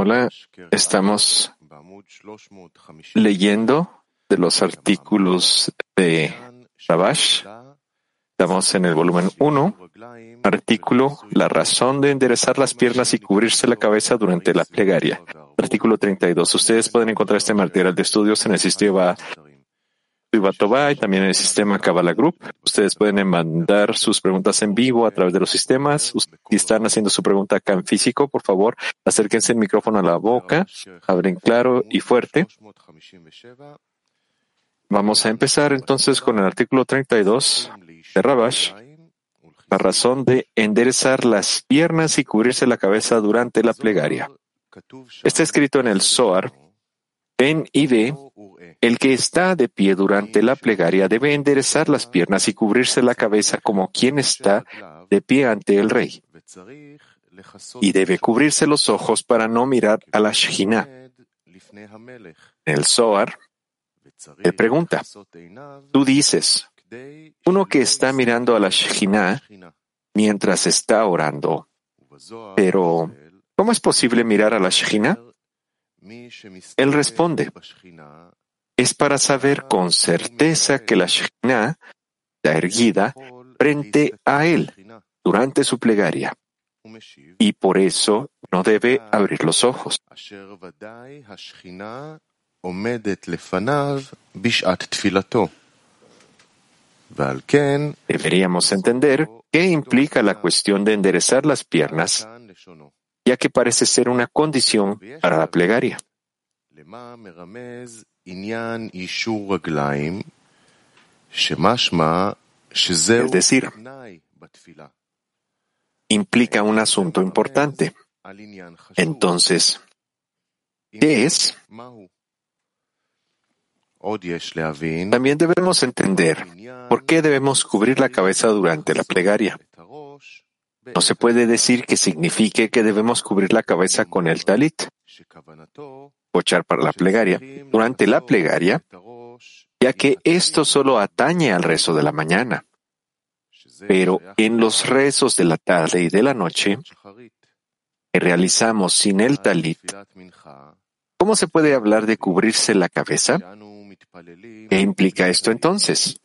Hola, estamos leyendo de los artículos de Rabash. Estamos en el volumen 1, artículo La razón de enderezar las piernas y cubrirse la cabeza durante la plegaria. Artículo 32. Ustedes pueden encontrar este material de estudios en el sistema y también en el sistema Kabbalah Group. Ustedes pueden mandar sus preguntas en vivo a través de los sistemas. Si están haciendo su pregunta acá en físico, por favor, acérquense el micrófono a la boca, abren claro y fuerte. Vamos a empezar entonces con el artículo 32 de Rabash, la razón de enderezar las piernas y cubrirse la cabeza durante la plegaria. Está escrito en el Zohar, ven y ve el que está de pie durante la plegaria debe enderezar las piernas y cubrirse la cabeza como quien está de pie ante el rey. Y debe cubrirse los ojos para no mirar a la Shekhinah. El Zohar le pregunta, tú dices, uno que está mirando a la Shekhinah mientras está orando. Pero, ¿cómo es posible mirar a la Shekhinah? Él responde, es para saber con certeza que la Shekhinah está erguida frente a él durante su plegaria. Y por eso no debe abrir los ojos. Deberíamos entender qué implica la cuestión de enderezar las piernas, ya que parece ser una condición para la plegaria. Es decir, implica un asunto importante. Entonces, ¿qué es? También debemos entender por qué debemos cubrir la cabeza durante la plegaria. No se puede decir que signifique que debemos cubrir la cabeza con el talit escuchar para la plegaria, durante la plegaria, ya que esto solo atañe al rezo de la mañana. Pero en los rezos de la tarde y de la noche, que realizamos sin el talit, ¿cómo se puede hablar de cubrirse la cabeza? ¿Qué implica esto entonces?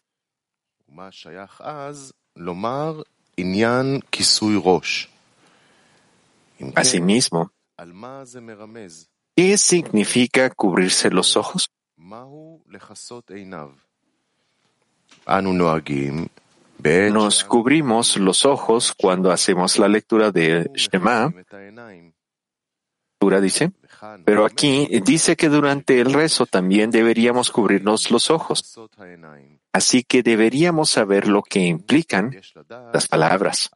Asimismo, ¿Qué significa cubrirse los ojos? Nos cubrimos los ojos cuando hacemos la lectura de Shema. dice, pero aquí dice que durante el rezo también deberíamos cubrirnos los ojos. Así que deberíamos saber lo que implican las palabras.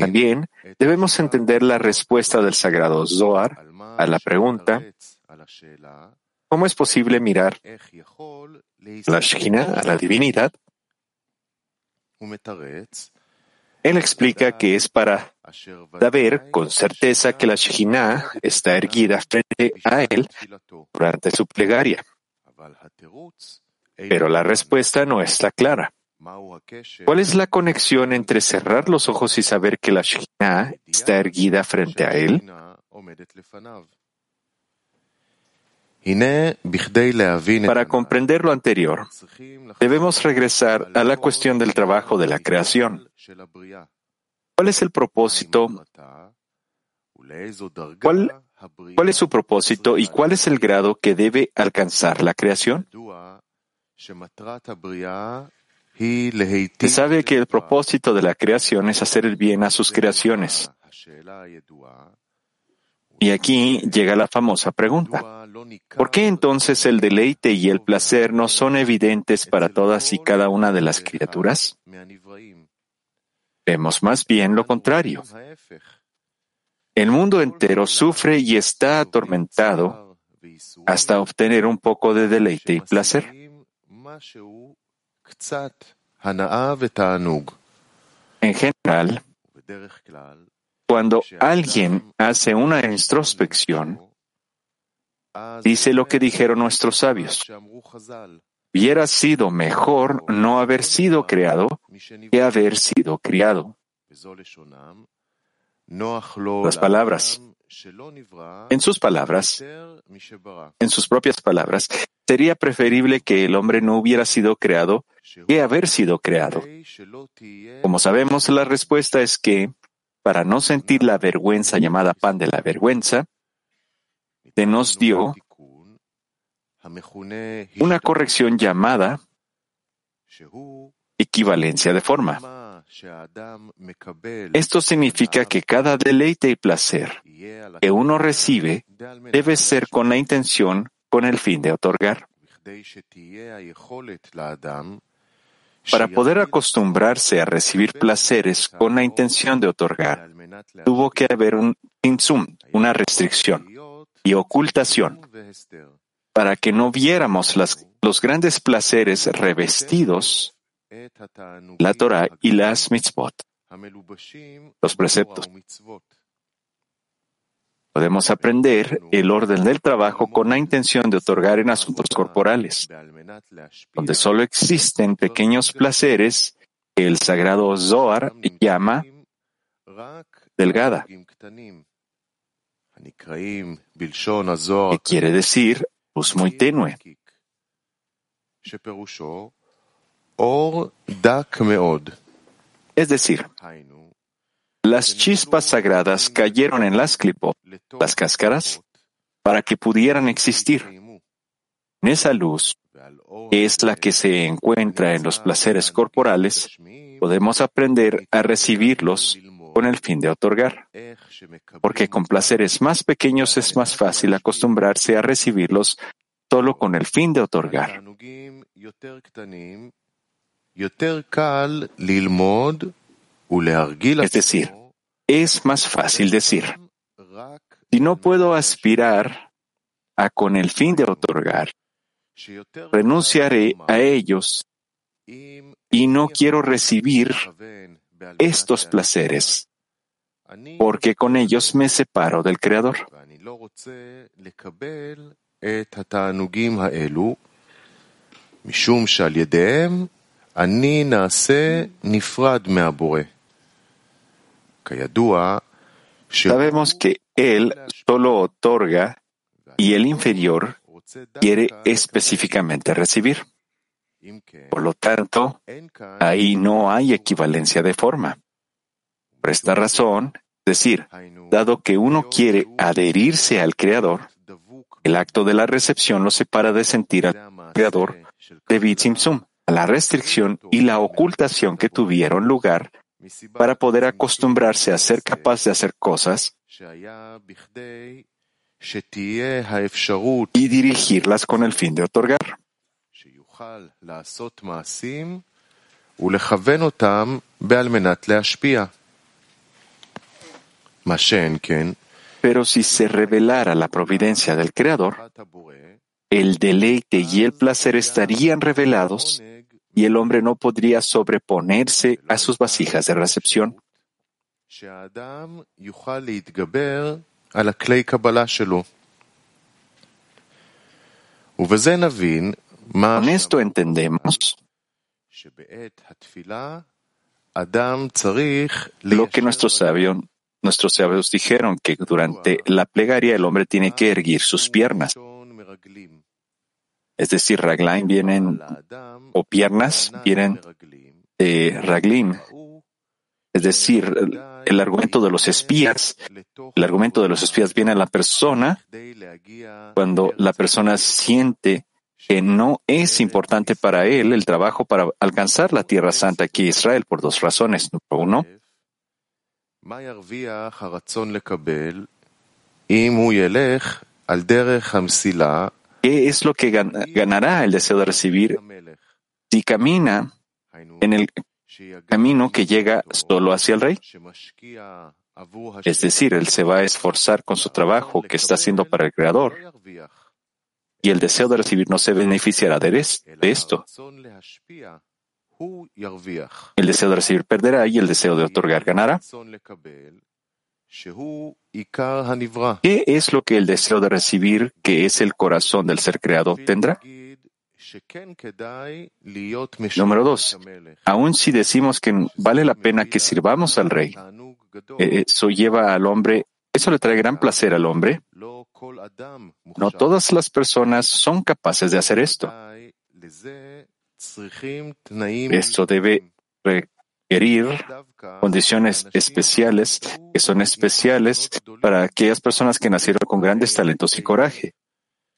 También debemos entender la respuesta del sagrado Zohar a la pregunta ¿Cómo es posible mirar la Shekhinah, a la divinidad? Él explica que es para saber con certeza que la Shekhinah está erguida frente a él durante su plegaria. Pero la respuesta no está clara. ¿Cuál es la conexión entre cerrar los ojos y saber que la Shekhinah está erguida frente a él? Para comprender lo anterior, debemos regresar a la cuestión del trabajo de la creación. ¿Cuál es el propósito? ¿Cuál, ¿Cuál es su propósito y cuál es el grado que debe alcanzar la creación? Se sabe que el propósito de la creación es hacer el bien a sus creaciones. Y aquí llega la famosa pregunta. ¿Por qué entonces el deleite y el placer no son evidentes para todas y cada una de las criaturas? Vemos más bien lo contrario. El mundo entero sufre y está atormentado hasta obtener un poco de deleite y placer. En general, cuando alguien hace una introspección, dice lo que dijeron nuestros sabios. Hubiera sido mejor no haber sido creado que haber sido criado. Las palabras. En sus palabras, en sus propias palabras, sería preferible que el hombre no hubiera sido creado que haber sido creado. Como sabemos, la respuesta es que, para no sentir la vergüenza llamada pan de la vergüenza, se nos dio una corrección llamada equivalencia de forma. Esto significa que cada deleite y placer que uno recibe debe ser con la intención, con el fin de otorgar. Para poder acostumbrarse a recibir placeres con la intención de otorgar, tuvo que haber un insum, una restricción y ocultación, para que no viéramos los grandes placeres revestidos, la Torah y las mitzvot, los preceptos. Podemos aprender el orden del trabajo con la intención de otorgar en asuntos corporales, donde solo existen pequeños placeres que el sagrado Zohar llama delgada, que quiere decir tenue. Es decir, las chispas sagradas cayeron en las clipot, las cáscaras, para que pudieran existir. En esa luz, que es la que se encuentra en los placeres corporales, podemos aprender a recibirlos con el fin de otorgar, porque con placeres más pequeños es más fácil acostumbrarse a recibirlos solo con el fin de otorgar. Es decir, es más fácil decir, si no puedo aspirar a con el fin de otorgar, renunciaré a ellos y no quiero recibir estos placeres, porque con ellos me separo del Creador. Sabemos que Él solo otorga y el inferior quiere específicamente recibir. Por lo tanto, ahí no hay equivalencia de forma. Por esta razón, decir, dado que uno quiere adherirse al Creador, el acto de la recepción lo separa de sentir al Creador de Bitzimsum, a la restricción y la ocultación que tuvieron lugar para poder acostumbrarse a ser capaz de hacer cosas y dirigirlas con el fin de otorgar. Pero si se revelara la providencia del Creador, el deleite y el placer estarían revelados y el hombre no podría sobreponerse a sus vasijas de recepción. Con esto entendemos lo que nuestros sabios, nuestros sabios dijeron, que durante la plegaria el hombre tiene que erguir sus piernas. Es decir, raglaim vienen, o piernas vienen de raglim. Es decir, el argumento de los espías. El argumento de los espías viene a la persona cuando la persona siente que no es importante para él el trabajo para alcanzar la tierra santa aquí Israel por dos razones. Número uno, ¿Qué es lo que ganará el deseo de recibir si camina en el camino que llega solo hacia el rey? Es decir, él se va a esforzar con su trabajo que está haciendo para el Creador. Y el deseo de recibir no se beneficiará de esto. El deseo de recibir perderá y el deseo de otorgar ganará. ¿Qué es lo que el deseo de recibir, que es el corazón del ser creado, tendrá? Número dos, aun si decimos que vale la pena que sirvamos al rey, eh, eso lleva al hombre, eso le trae gran placer al hombre. No todas las personas son capaces de hacer esto. Esto debe requerir condiciones especiales que son especiales para aquellas personas que nacieron con grandes talentos y coraje,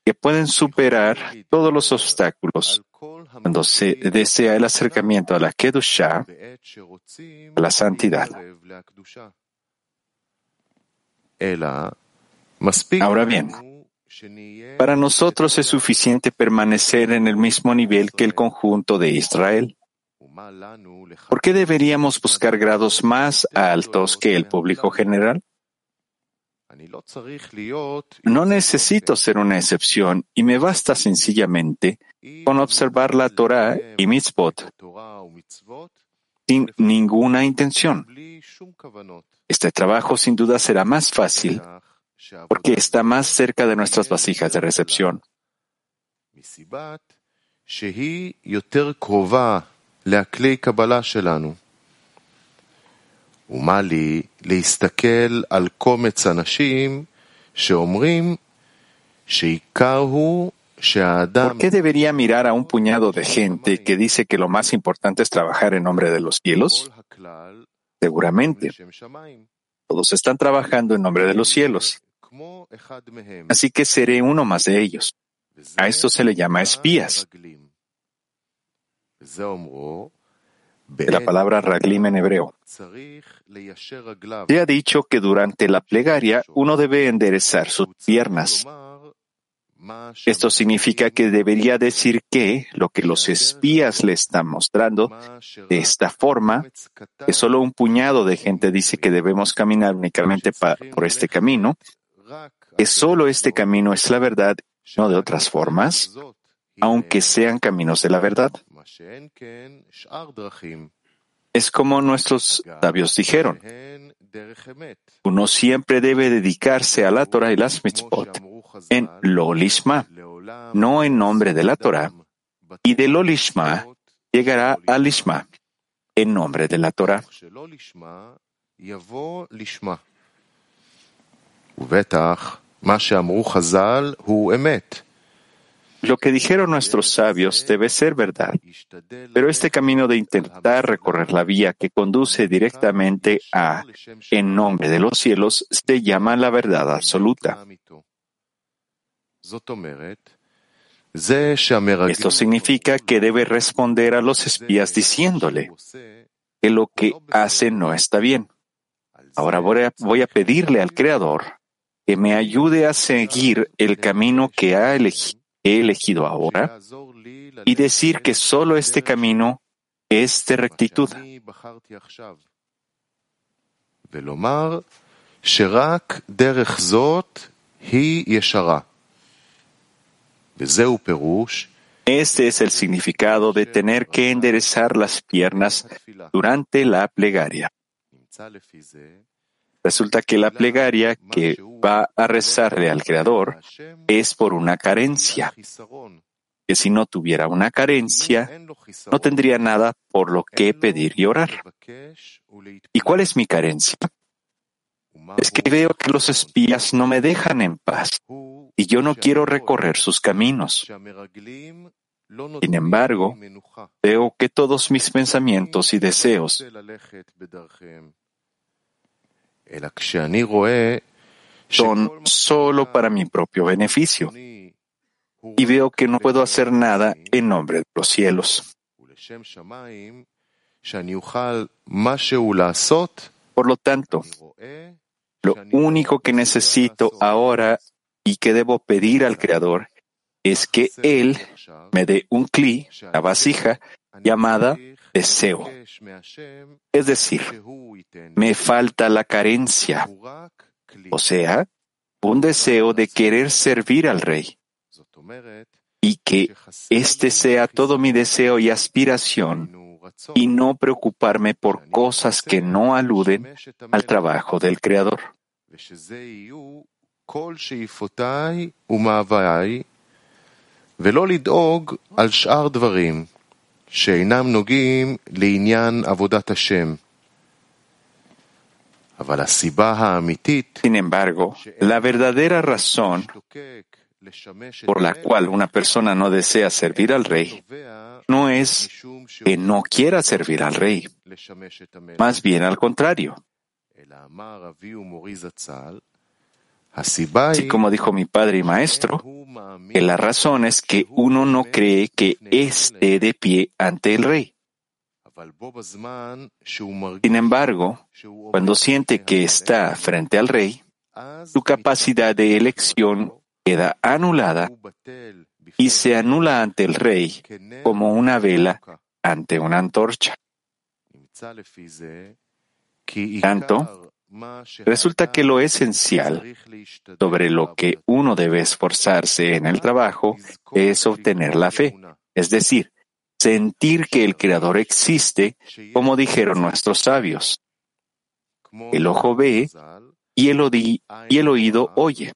que pueden superar todos los obstáculos cuando se desea el acercamiento a la Kedusha, a la santidad. Ahora bien, para nosotros es suficiente permanecer en el mismo nivel que el conjunto de Israel. ¿Por qué deberíamos buscar grados más altos que el público general? No necesito ser una excepción y me basta sencillamente con observar la Torah y mitzvot sin ninguna intención. Este trabajo sin duda será más fácil porque está más cerca de nuestras vasijas de recepción. ומה לי להסתכל על קומץ אנשים שאומרים שעיקר הוא ¿Por qué debería mirar a un puñado de gente que dice que lo más importante es trabajar en nombre de los cielos? Seguramente. Todos están trabajando en nombre de los cielos. Así que seré uno más de ellos. A esto se le llama espías. De la palabra raglim en hebreo. Se ha dicho que durante la plegaria uno debe enderezar sus piernas. Esto significa que debería decir que lo que los espías le están mostrando de esta forma, que solo un puñado de gente dice que debemos caminar únicamente por este camino, que solo este camino es la verdad, no de otras formas, aunque sean caminos de la verdad. Es como nuestros sabios dijeron, uno siempre debe dedicarse a la Torah y las mitzvot en lo lishma, no en nombre de la Torah, y de lo lishma llegará al lishma, en nombre de la Torah. Lo que dijeron nuestros sabios debe ser verdad, pero este camino de intentar recorrer la vía que conduce directamente a en nombre de los cielos se llama la verdad absoluta. Esto significa que debe responder a los espías diciéndole que lo que hace no está bien. Ahora voy a, pedirle al Creador que me ayude a seguir el camino que ha he elegido ahora y decir que solo este camino es de rectitud. Este es el significado de tener que enderezar las piernas durante la plegaria. Resulta que la plegaria que va a rezarle al Creador es por una carencia, que si no tuviera una carencia, no tendría nada por lo que pedir y orar. ¿Y cuál es mi carencia? Es que veo que los espías no me dejan en paz y yo no quiero recorrer sus caminos. Sin embargo, veo que todos mis pensamientos y deseos son solo para mi propio beneficio y veo que no puedo hacer nada en nombre de los cielos. Por lo tanto, lo único que necesito ahora y que debo pedir al Creador es que Él me dé un cli, la vasija, llamada deseo. Es decir, me falta la carencia, o sea, un deseo de querer servir al rey y que este sea todo mi deseo y aspiración y no preocuparme por cosas que no aluden al trabajo del Creador. שאינם נוגעים לעניין עבודת השם. אבל הסיבה האמיתית Sin embargo, la verdadera razón por la cual una persona no desea servir al rey no es que no quiera servir al rey, más bien al contrario. Así como dijo mi padre y maestro, que la razón es que uno no cree que esté de pie ante el rey. Sin embargo, cuando siente que está frente al rey, su capacidad de elección queda anulada y se anula ante el rey como una vela ante una antorcha. Tanto, resulta que lo esencial sobre lo que uno debe esforzarse en el trabajo es obtener la fe, es decir, sentir que el Creador existe, como dijeron nuestros sabios. El ojo ve y el, oído oye.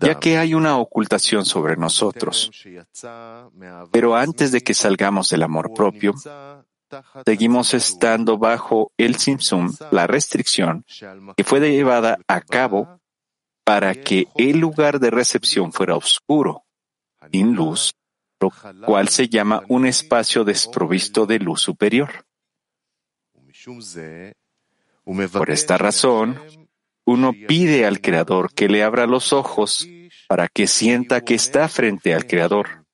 Ya que hay una ocultación sobre nosotros, pero antes de que salgamos del amor propio, seguimos estando bajo el simsum, la restricción, que fue llevada a cabo para que el lugar de recepción fuera oscuro, sin luz, lo cual se llama un espacio desprovisto de luz superior. Por esta razón, uno pide al Creador que le abra los ojos para que sienta que está frente al Creador.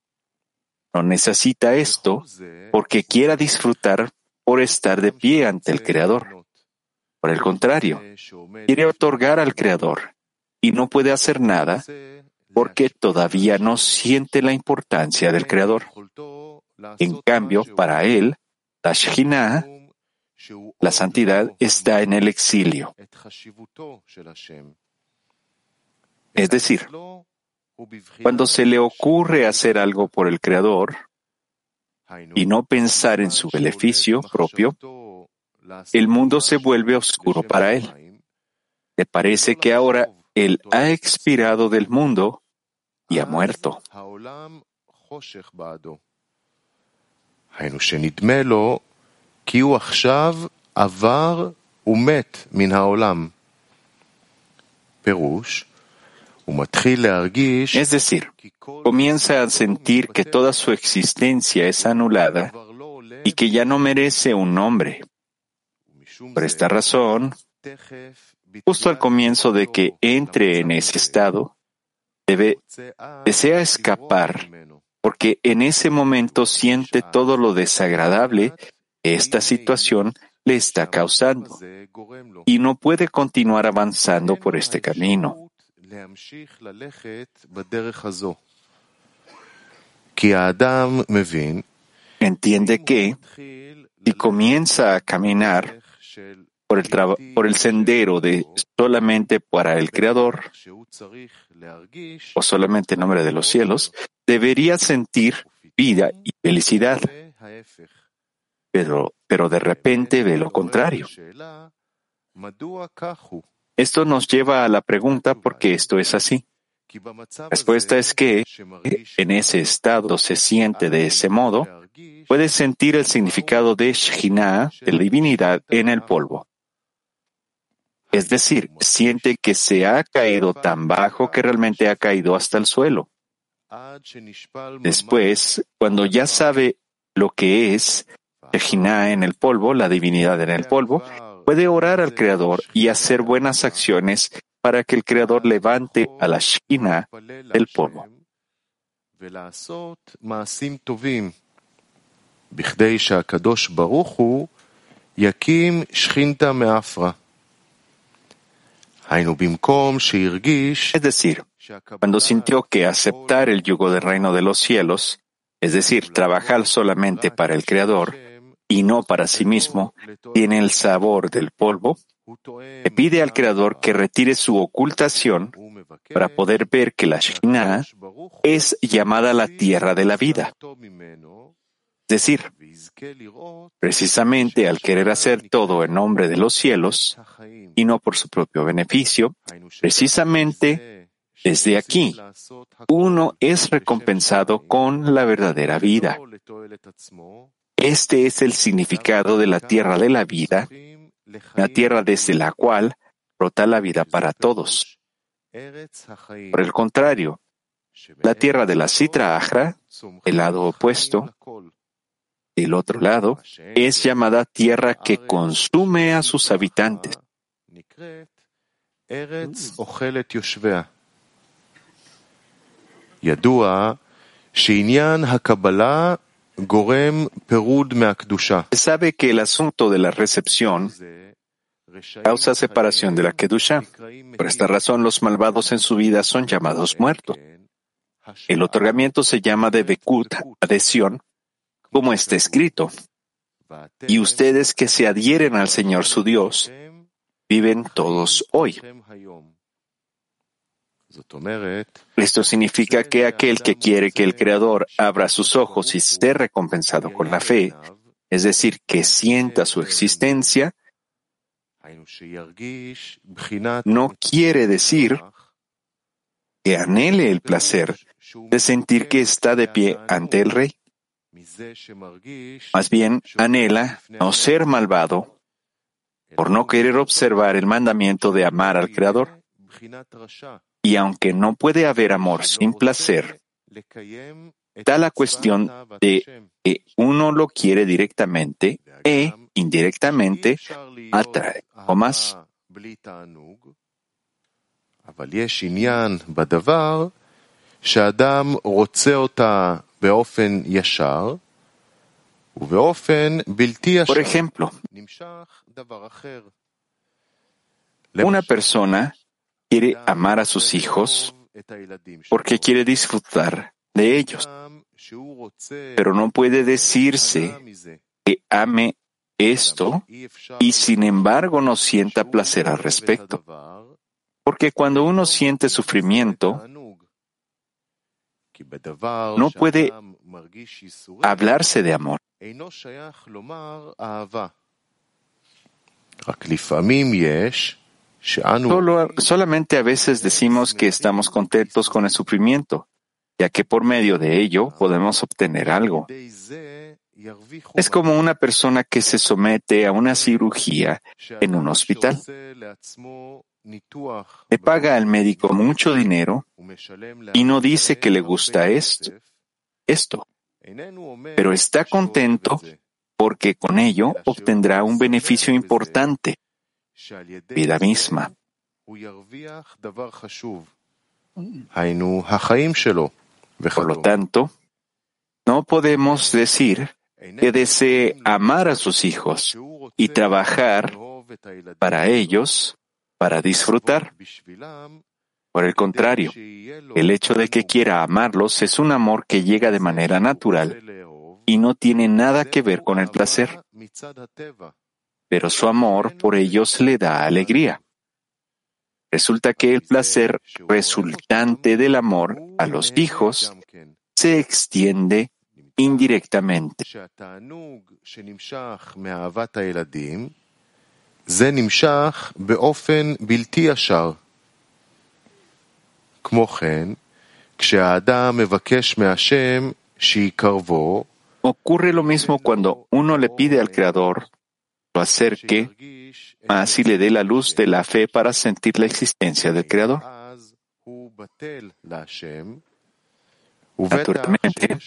No necesita esto porque quiera disfrutar por estar de pie ante el Creador. Por el contrario, quiere otorgar al Creador y no puede hacer nada porque todavía no siente la importancia del Creador. En cambio, para él, la Shekhinah la santidad está en el exilio. Es decir, cuando se le ocurre hacer algo por el Creador y no pensar en su beneficio propio, el mundo se vuelve oscuro para él. Le parece que ahora él ha expirado del mundo y ha muerto. כי הוא עכשיו עבר ומת מן העולם. פירוש, Es decir, comienza a sentir que toda su existencia es anulada y que ya no merece un nombre. Por esta razón, justo al comienzo de que entre en ese estado, debe, desea escapar, porque en ese momento siente todo lo desagradable esta situación le está causando y no puede continuar avanzando por este camino. Entiende que si comienza a caminar por el, por el sendero de solamente para el Creador o solamente en nombre de los cielos, debería sentir vida y felicidad pero, de repente ve lo contrario. Esto nos lleva a la pregunta por qué esto es así. La respuesta es que en ese estado se siente de ese modo, puede sentir el significado de Shekhinah, de la divinidad, en el polvo. Es decir, siente que se ha caído tan bajo que realmente ha caído hasta el suelo. Después, cuando ya sabe lo que es, En el polvo, la divinidad en el polvo, puede orar al Creador y hacer buenas acciones para que el Creador levante a la Shekhinah del polvo. Es decir, cuando sintió que aceptar el yugo del reino de los cielos, es decir, trabajar solamente para el Creador, y no para sí mismo, tiene el sabor del polvo, le pide al Creador que retire su ocultación para poder ver que la Shekhinah es llamada la tierra de la vida. decir, precisamente al querer hacer todo en nombre de los cielos y no por su propio beneficio, precisamente desde aquí uno es recompensado con la verdadera vida. Este es el significado de la tierra de la vida, la tierra desde la cual brota la vida para todos. Por el contrario, la tierra de la Sitra Ahra, el lado opuesto, el otro lado, es llamada tierra que consume a sus habitantes. Se sabe que el asunto de la recepción causa separación de la Kedusha. Por esta razón, los malvados en su vida son llamados muertos. El otorgamiento se llama de Bekut, adhesión, como está escrito. Y ustedes que se adhieren al Señor su Dios, viven todos hoy. Esto significa que aquel que quiere que el Creador abra sus ojos y esté recompensado con la fe, es decir, que sienta su existencia, no quiere decir que anhele el placer de sentir que está de pie ante el rey. Más bien, anhela no ser malvado por no querer observar el mandamiento de amar al Creador. Y aunque no puede haber amor sin placer, da la cuestión de que uno lo quiere directamente e indirectamente atrae. O más. Por ejemplo, una persona quiere amar a sus hijos porque quiere disfrutar de ellos, pero no puede decirse que ame esto y sin embargo no sienta placer al respecto. Porque cuando uno siente sufrimiento, no puede hablarse de amor. Solo, solamente a veces decimos que estamos contentos con el sufrimiento, ya que por medio de ello podemos obtener algo. Es como una persona que se somete a una cirugía en un hospital. Le paga al médico mucho dinero y no dice que le gusta esto, esto, pero está contento porque con ello obtendrá un beneficio importante, vida misma. Por lo tanto, no podemos decir que desee amar a sus hijos y trabajar para ellos, para disfrutar. Por el contrario, el hecho de que quiera amarlos es un amor que llega de manera natural y no tiene nada que ver con el placer. Pero su amor por ellos le da alegría. Resulta que el placer resultante del amor a los hijos se extiende indirectamente. Ocurre lo mismo cuando uno le pide al Creador lo acerque y le dé la luz de la fe para sentir la existencia del Creador. Naturalmente,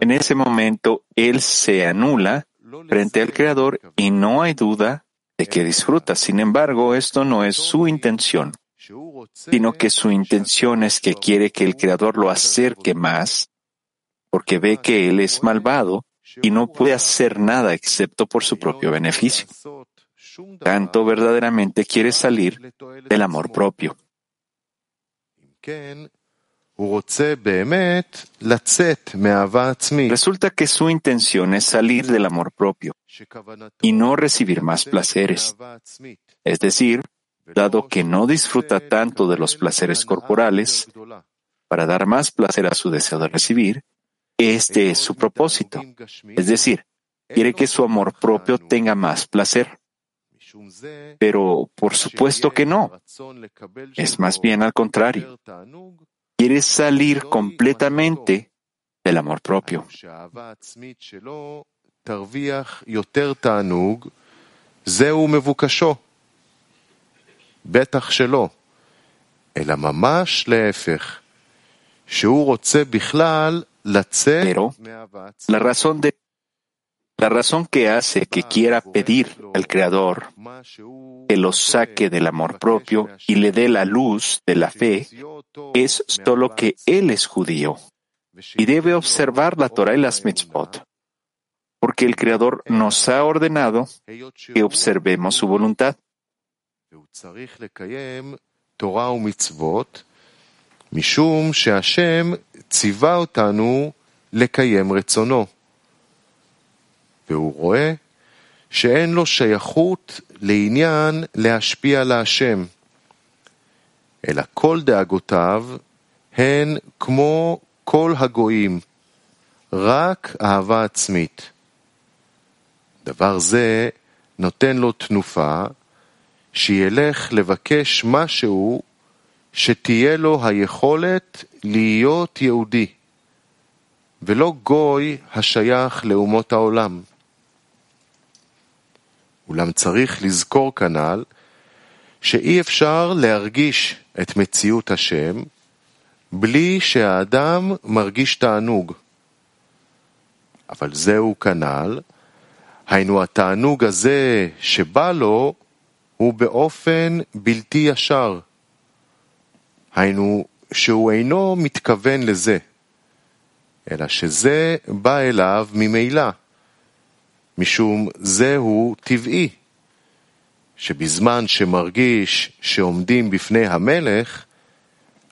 en ese momento él se anula frente al Creador y no hay duda de que disfruta. Sin embargo, esto no es su intención, sino que su intención es que quiere que el Creador lo acerque más, porque ve que él es malvado y no puede hacer nada excepto por su propio beneficio. Tanto verdaderamente quiere salir del amor propio. Resulta que su intención es salir del amor propio y no recibir más placeres. Es decir, dado que no disfruta tanto de los placeres corporales, para dar más placer a su deseo de recibir, este es su propósito. Es decir, quiere que su amor propio tenga más placer. Pero por supuesto que no. Es más bien al contrario. Quiere salir completamente del amor propio. Pero la razón, de, la razón que hace que quiera pedir al Creador que lo saque del amor propio y le dé la luz de la fe es solo que él es judío y debe observar la Torah y las mitzvot, porque el Creador nos ha ordenado que observemos su voluntad. משום שהשם ציווה אותנו לקיים רצונו. והוא רואה שאין לו שייכות לעניין להשפיע להשם, אלא כל דאגותיו הן כמו כל הגויים, רק אהבה עצמית. דבר זה נותן לו תנופה שילך לבקש משהו שתהיה לו היכולת להיות יהודי, ולא גוי השייך לאומות העולם. אולם צריך לזכור כנ"ל שאי אפשר להרגיש את מציאות השם בלי שהאדם מרגיש תענוג. אבל זהו כנ"ל, היינו התענוג הזה שבא לו הוא באופן בלתי ישר. היינו שהוא אינו מתכוון לזה, אלא שזה בא אליו ממילא. משום זהו טבעי, שבזמן שמרגיש שעומדים בפני המלך,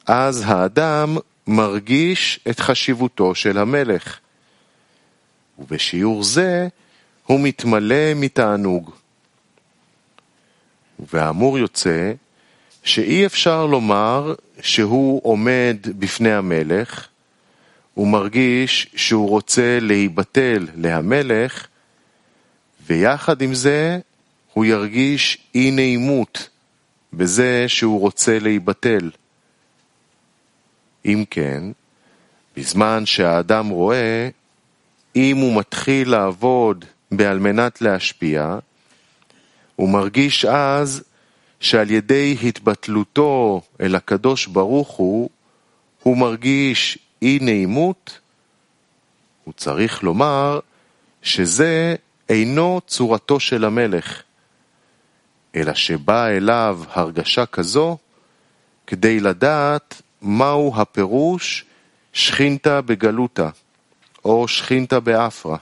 אז האדם מרגיש את חשיבותו של המלך, ובשיעור זה הוא מתמלא מתענוג. והאמור יוצא שאי אפשר לומר שהוא עומד בפני המלך, הוא מרגיש שהוא רוצה להיבטל להמלך, ויחד עם זה הוא ירגיש אי נעימות בזה שהוא רוצה להיבטל. אם כן, בזמן שהאדם רואה, אם הוא מתחיל לעבוד בעל מנת להשפיע, הוא מרגיש אז שעל ידי התבטלותו אל הקדוש ברוך הוא, הוא מרגיש אי נעימות, הוא צריך לומר שזה אינו צורתו של המלך, אלא שבאה אליו הרגשה כזו כדי לדעת מהו הפירוש שכינתה בגלותה, או שכינתה באפרה.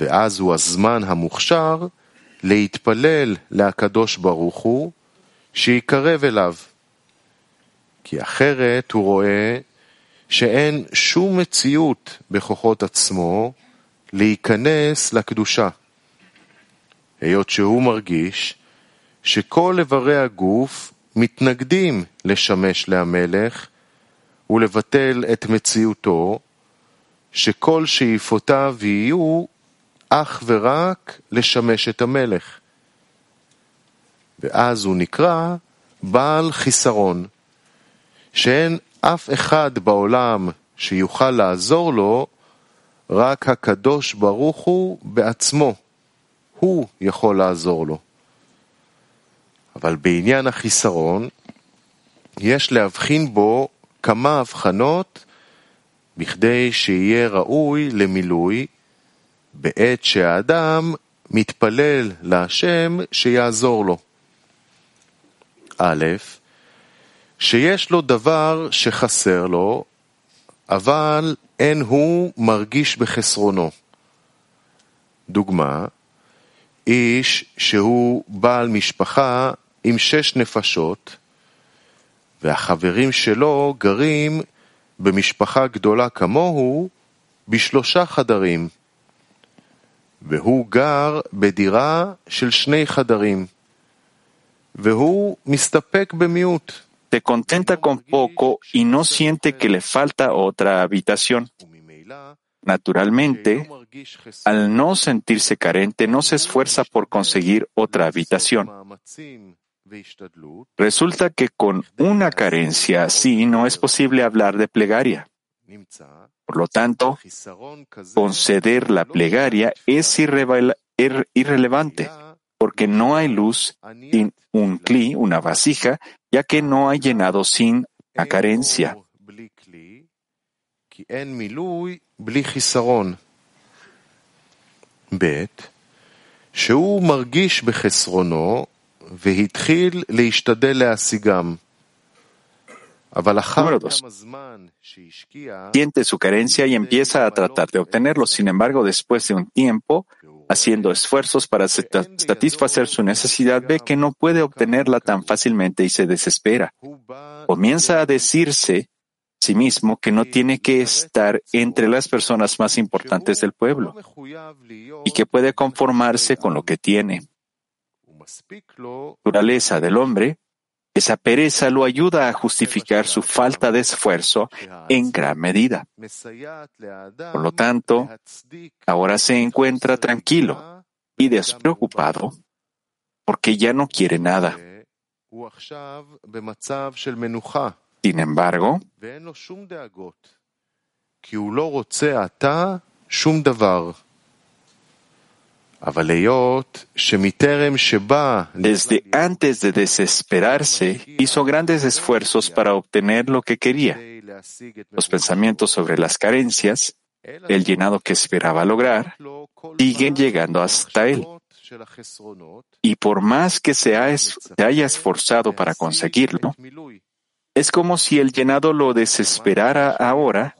ואז הוא הזמן המוכשר להתפלל לקדוש ברוך הוא, שיקרב אליו. כי אחרת הוא רואה שאין שום מציאות בכוחות עצמו להיכנס לקדושה, היות שהוא מרגיש שכל איברי הגוף מתנגדים לשמש להמלך ולבטל את מציאותו, שכל שאיפותיו יהיו אך ורק לשמש את המלך. ואז הוא נקרא בעל חיסרון, שאין אף אחד בעולם שיוכל לעזור לו רק הקדוש ברוך הוא בעצמו, הוא יכול לעזור לו. אבל בעניין החיסרון, יש להבחין בו כמה הבחנות בכדי שיהיה ראוי למילוי בעת שהאדם מתפלל להשם שיעזור לו. א', שיש לו דבר שחסר לו, אבל אין הוא מרגיש בחסרונו. דוגמה, איש שהוא בעל משפחה עם שש נפשות, והחברים שלו גרים במשפחה גדולה כמוהו בשלושה חדרים, והוא גר בדירה של שני חדרים, והוא מסתפק במיעוט, se contenta con poco y no siente que le falta otra habitación. Naturalmente, al no sentirse carente, no se esfuerza por conseguir otra habitación. Resulta que con una carencia así no es posible hablar de plegaria. Por lo tanto, conceder la plegaria es irrelevante, porque no hay luz sin un cli, una vasija, ya que no hay llenado sin la carencia. Número dos. Siente su carencia y empieza a tratar de obtenerlo. Sin embargo, después de un tiempo, haciendo esfuerzos para satisfacer su necesidad, ve que no puede obtenerla tan fácilmente y se desespera. Comienza a decirse a sí mismo que no tiene que estar entre las personas más importantes del pueblo y que puede conformarse con lo que tiene. La naturaleza del hombre esa pereza lo ayuda a justificar su falta de esfuerzo en gran medida. Por lo tanto, ahora se encuentra tranquilo y despreocupado porque ya no quiere nada. Sin embargo, desde antes de desesperarse, hizo grandes esfuerzos para obtener lo que quería. Los pensamientos sobre las carencias, el llenado que esperaba lograr, siguen llegando hasta él. Y por más que se, haya esforzado para conseguirlo, es como si el llenado lo desesperara ahora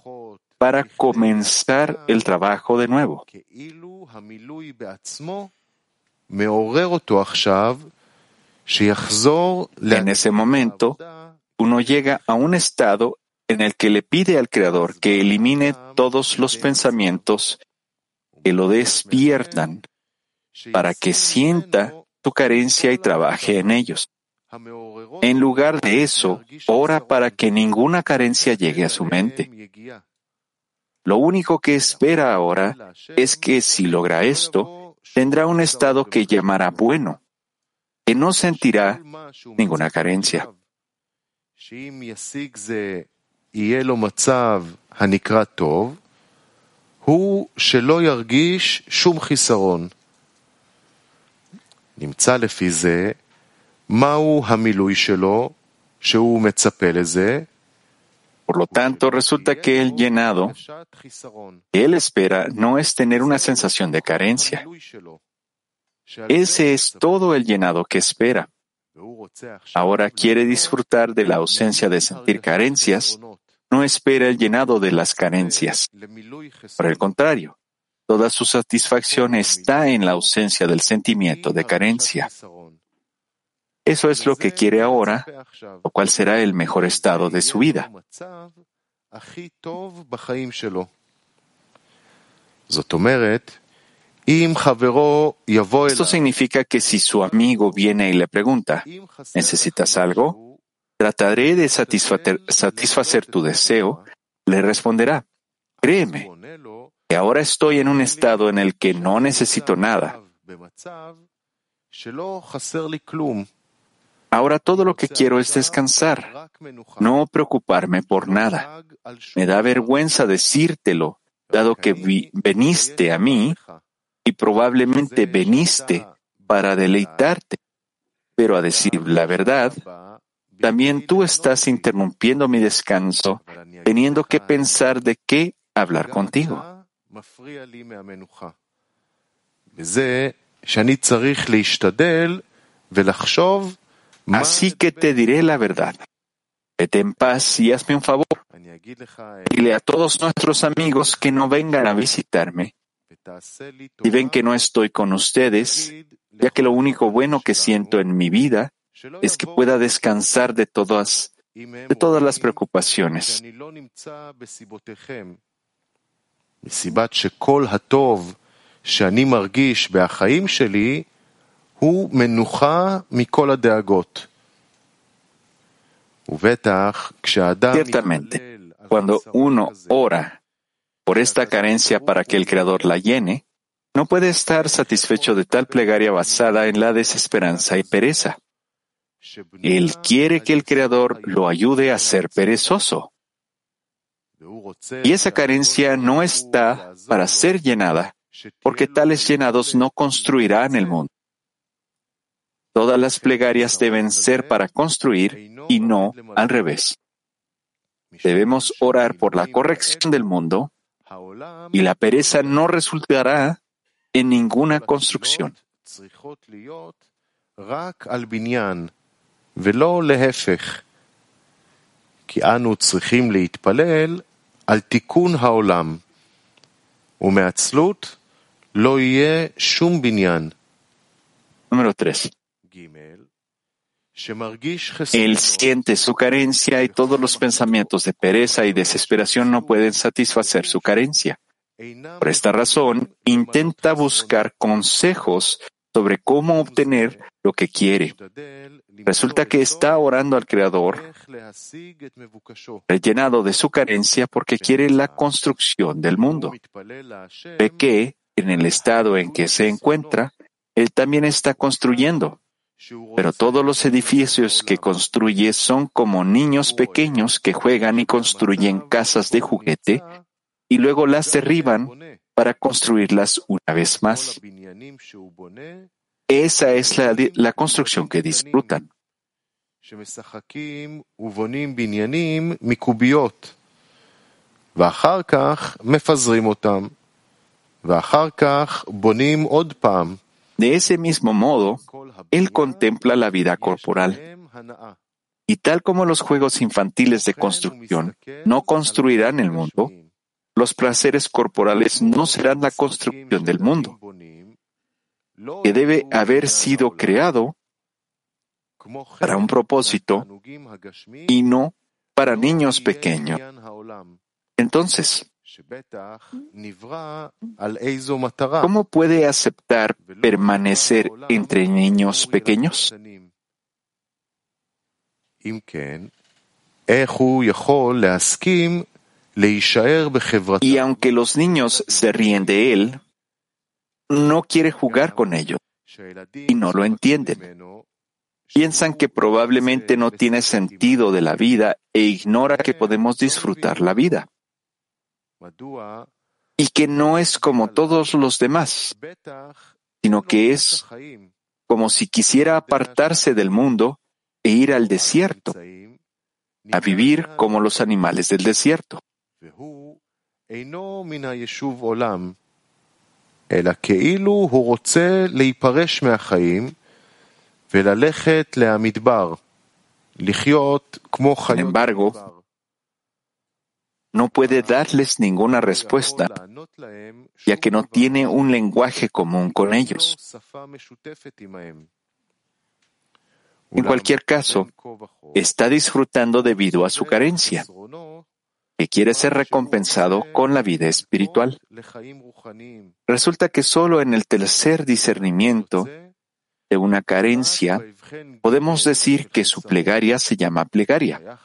para comenzar el trabajo de nuevo. En ese momento, uno llega a un estado en el que le pide al Creador que elimine todos los pensamientos que lo despiertan para que sienta su carencia y trabaje en ellos. En lugar de eso, ora para que ninguna carencia llegue a su mente. Lo único que espera ahora es que si logra esto, tendrá un estado que llamará bueno, que no sentirá ninguna carencia. נמצא לפי זה מהו המילוי שלו שהוא מצפה לזה, por lo tanto, resulta que el llenado que él espera no es tener una sensación de carencia. Ese es todo el llenado que espera. Ahora quiere disfrutar de la ausencia de sentir carencias, no espera el llenado de las carencias. Por el contrario, toda su satisfacción está en la ausencia del sentimiento de carencia. Eso es lo que quiere ahora, lo cual será el mejor estado de su vida. Esto significa que si su amigo viene y le pregunta, ¿necesitas algo? Trataré de satisfacer, tu deseo. Le responderá, créeme, que ahora estoy en un estado en el que no necesito nada. Ahora todo lo que quiero es descansar, no preocuparme por nada. Me da vergüenza decírtelo, dado que veniste a mí y probablemente veniste para deleitarte. Pero a decir la verdad, también tú estás interrumpiendo mi descanso, teniendo que pensar de qué hablar contigo. Así que te diré la verdad. Vete en paz y hazme un favor. Dile a todos nuestros amigos que no vengan a visitarme. Y ven que no estoy con ustedes, ya que lo único bueno que siento en mi vida es que pueda descansar de todas, de todas las preocupaciones. Ciertamente, cuando uno ora por esta carencia para que el Creador la llene, no puede estar satisfecho de tal plegaria basada en la desesperanza y pereza. Él quiere que el Creador lo ayude a ser perezoso. Y esa carencia no está para ser llenada, porque tales llenados no construirán el mundo. Todas las plegarias deben ser para construir y no al revés. Debemos orar por la corrección del mundo y la pereza no resultará en ninguna construcción. Número 3. Él siente su carencia y todos los pensamientos de pereza y desesperación no pueden satisfacer su carencia. Por esta razón, intenta buscar consejos sobre cómo obtener lo que quiere. Resulta que está orando al Creador, rellenado de su carencia porque quiere la construcción del mundo. Ve que, en el estado en que se encuentra, él también está construyendo. Pero todos los edificios que construye son como niños pequeños que juegan y construyen casas de juguete y luego las derriban para construirlas una vez más. Esa es la, la construcción que disfrutan. ואחר כך מפזרים אותם, ואחר כך בונים עוד פעם, de ese mismo modo, él contempla la vida corporal. Y tal como los juegos infantiles de construcción no construirán el mundo, los placeres corporales no serán la construcción del mundo, que debe haber sido creado para un propósito y no para niños pequeños. Entonces, ¿Cómo puede aceptar permanecer entre niños pequeños? Y aunque los niños se ríen de él, no quiere jugar con ellos. y no lo entienden. Piensan que probablemente no tiene sentido de la vida e ignora que podemos disfrutar la vida y que no es como todos los demás, sino que es como si quisiera apartarse del mundo e ir al desierto, a vivir como los animales del desierto. Sin embargo, no puede darles ninguna respuesta, ya que no tiene un lenguaje común con ellos. En cualquier caso, está disfrutando debido a su carencia, que quiere ser recompensado con la vida espiritual. Resulta que solo en el tercer discernimiento de una carencia, podemos decir que su plegaria se llama plegaria,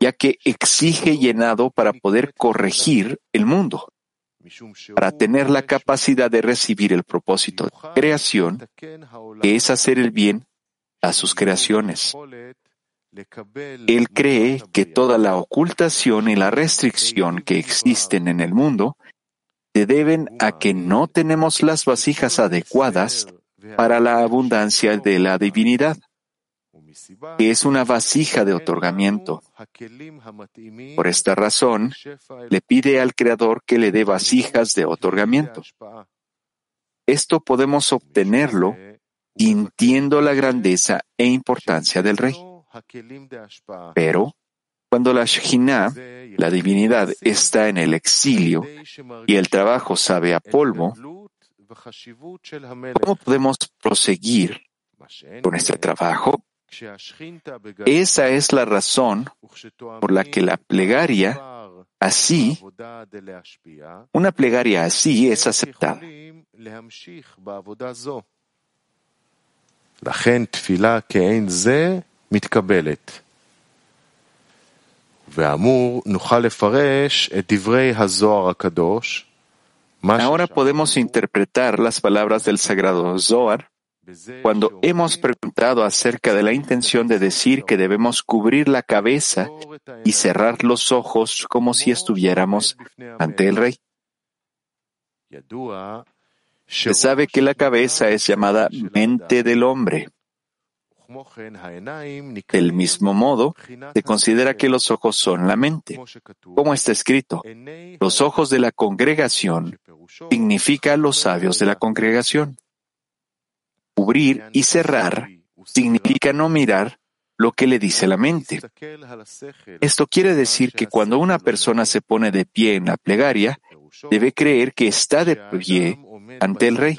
ya que exige llenado para poder corregir el mundo, para tener la capacidad de recibir el propósito de creación, que es hacer el bien a sus creaciones. Él cree que toda la ocultación y la restricción que existen en el mundo se deben a que no tenemos las vasijas adecuadas para la abundancia de la divinidad, que es una vasija de otorgamiento. Por esta razón, le pide al Creador que le dé vasijas de otorgamiento. Esto podemos obtenerlo sintiendo la grandeza e importancia del Rey. Pero, cuando la Shekhinah, la divinidad, está en el exilio y el trabajo sabe a polvo, ¿Cómo podemos proseguir con este trabajo? Esa es la razón por la que la plegaria así, una plegaria así es aceptada. ואמור נוכל לפרש את דברי הזוהר הקדוש, מה Ahora podemos interpretar las palabras del sagrado Zohar cuando hemos preguntado acerca de la intención de decir que debemos cubrir la cabeza y cerrar los ojos como si estuviéramos ante el rey. Se sabe que la cabeza es llamada mente del hombre. Del mismo modo, se considera que los ojos son la mente. Como está escrito, los ojos de la congregación significa los sabios de la congregación. Cubrir y cerrar significa no mirar lo que le dice la mente. Esto quiere decir que cuando una persona se pone de pie en la plegaria, debe creer que está de pie ante el rey.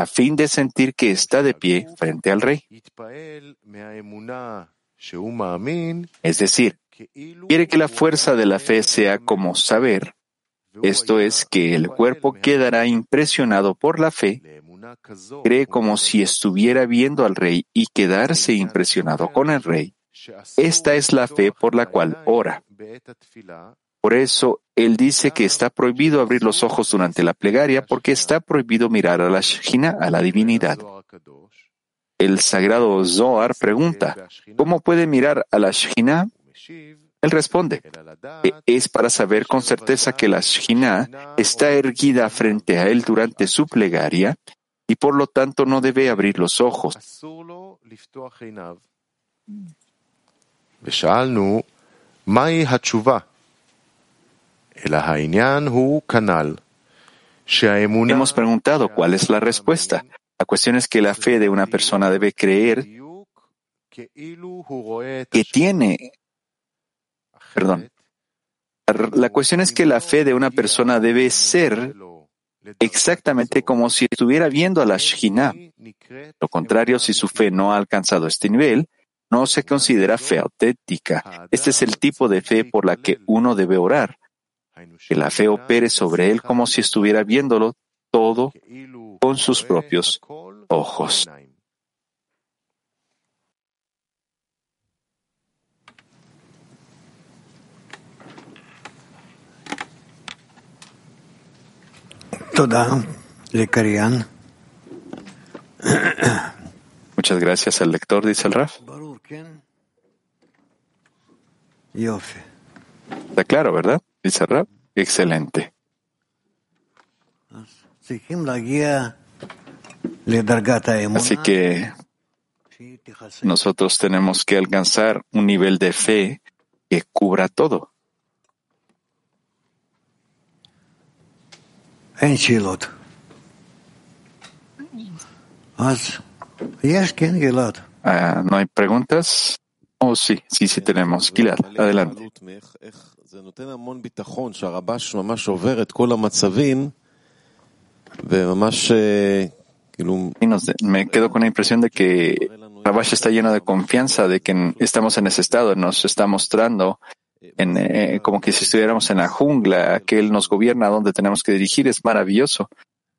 a fin de sentir que está de pie frente al rey. Es decir, quiere que la fuerza de la fe sea como saber, esto es que el cuerpo quedará impresionado por la fe, cree como si estuviera viendo al rey y quedarse impresionado con el rey. Esta es la fe por la cual ora. Por eso, él dice que está prohibido abrir los ojos durante la plegaria porque está prohibido mirar a la Shekhinah, a la divinidad. El sagrado Zohar pregunta, ¿cómo puede mirar a la Shekhinah? Él responde, eh, es para saber con certeza que la Shekhinah está erguida frente a él durante su plegaria y por lo tanto no debe abrir los ojos. Hemos preguntado cuál es la respuesta. La cuestión es que la fe de una persona debe creer que tiene, perdón, la cuestión es que la fe de una persona debe ser exactamente como si estuviera viendo a la Shekhinah. Lo contrario, si su fe no ha alcanzado este nivel, no se considera fe auténtica. Este es el tipo de fe por la que uno debe orar, que la fe opere sobre él como si estuviera viéndolo todo con sus propios ojos. Muchas gracias al lector, dice el Raf. Está claro, ¿verdad? dice excelente. Así que nosotros tenemos que alcanzar un nivel de fe que cubra todo. Ah, ¿No hay preguntas? Oh, sí, sí, sí tenemos. Gilad, adelante. Me quedo con la impresión de que Rabash está lleno de confianza, de que estamos en ese estado, nos está mostrando en, eh, como que si estuviéramos en la jungla, que Él nos gobierna, a tenemos que dirigir, es maravilloso.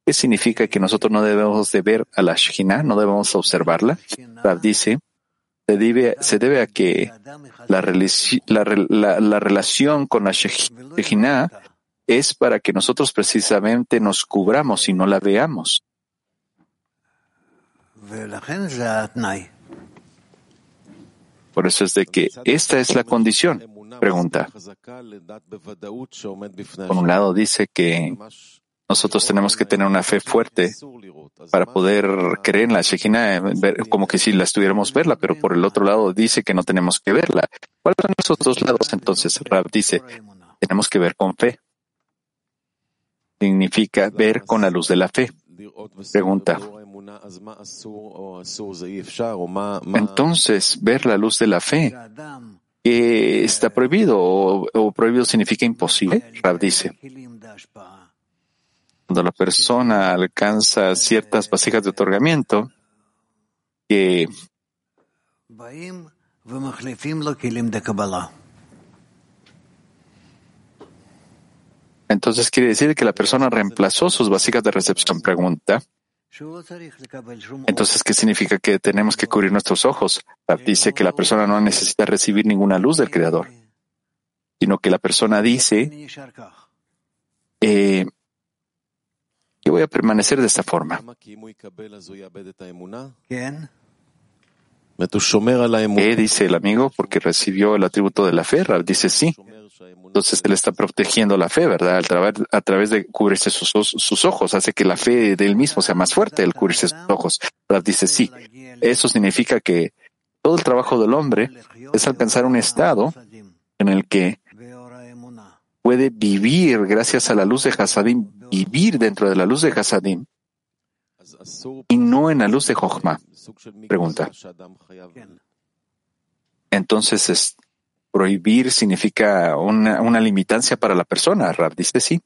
¿Qué significa que nosotros no debemos de ver a la Shekhinah, no debemos observarla? Rab dice, se debe, a que la, relación con la Shejinah es para que nosotros precisamente nos cubramos y no la veamos. Por eso es de que esta es la condición. Pregunta. Por un lado dice que nosotros tenemos que tener una fe fuerte para poder creer en la Shekinah, ver, como que si la estuviéramos verla, pero por el otro lado dice que no tenemos que verla. ¿Cuáles son esos dos lados? Entonces, Rab dice, tenemos que ver con fe. Significa ver con la luz de la fe. Pregunta. Entonces, ver la luz de la fe está prohibido o, o prohibido significa imposible, Rab dice. Cuando la persona alcanza ciertas vasijas de otorgamiento, que entonces quiere decir que la persona reemplazó sus vasijas de recepción. Pregunta. Entonces, ¿qué significa que tenemos que cubrir nuestros ojos? Ah, dice que la persona no necesita recibir ninguna luz del Creador, sino que la persona dice, eh, yo voy a permanecer de esta forma. ¿Quién? ¿Qué eh, dice el amigo? Porque recibió el atributo de la fe. Rab dice sí. Entonces él está protegiendo la fe, ¿verdad? Al través, a través de cubrirse sus, sus, ojos, hace que la fe de él mismo sea más fuerte, el cubrirse sus ojos. Rab dice sí. Eso significa que todo el trabajo del hombre es alcanzar un estado en el que puede vivir gracias a la luz de Hasadim, vivir dentro de la luz de Hasadim y no en la luz de Jochma. Pregunta. Entonces, prohibir significa una, limitancia para la persona, Rab. Dice sí.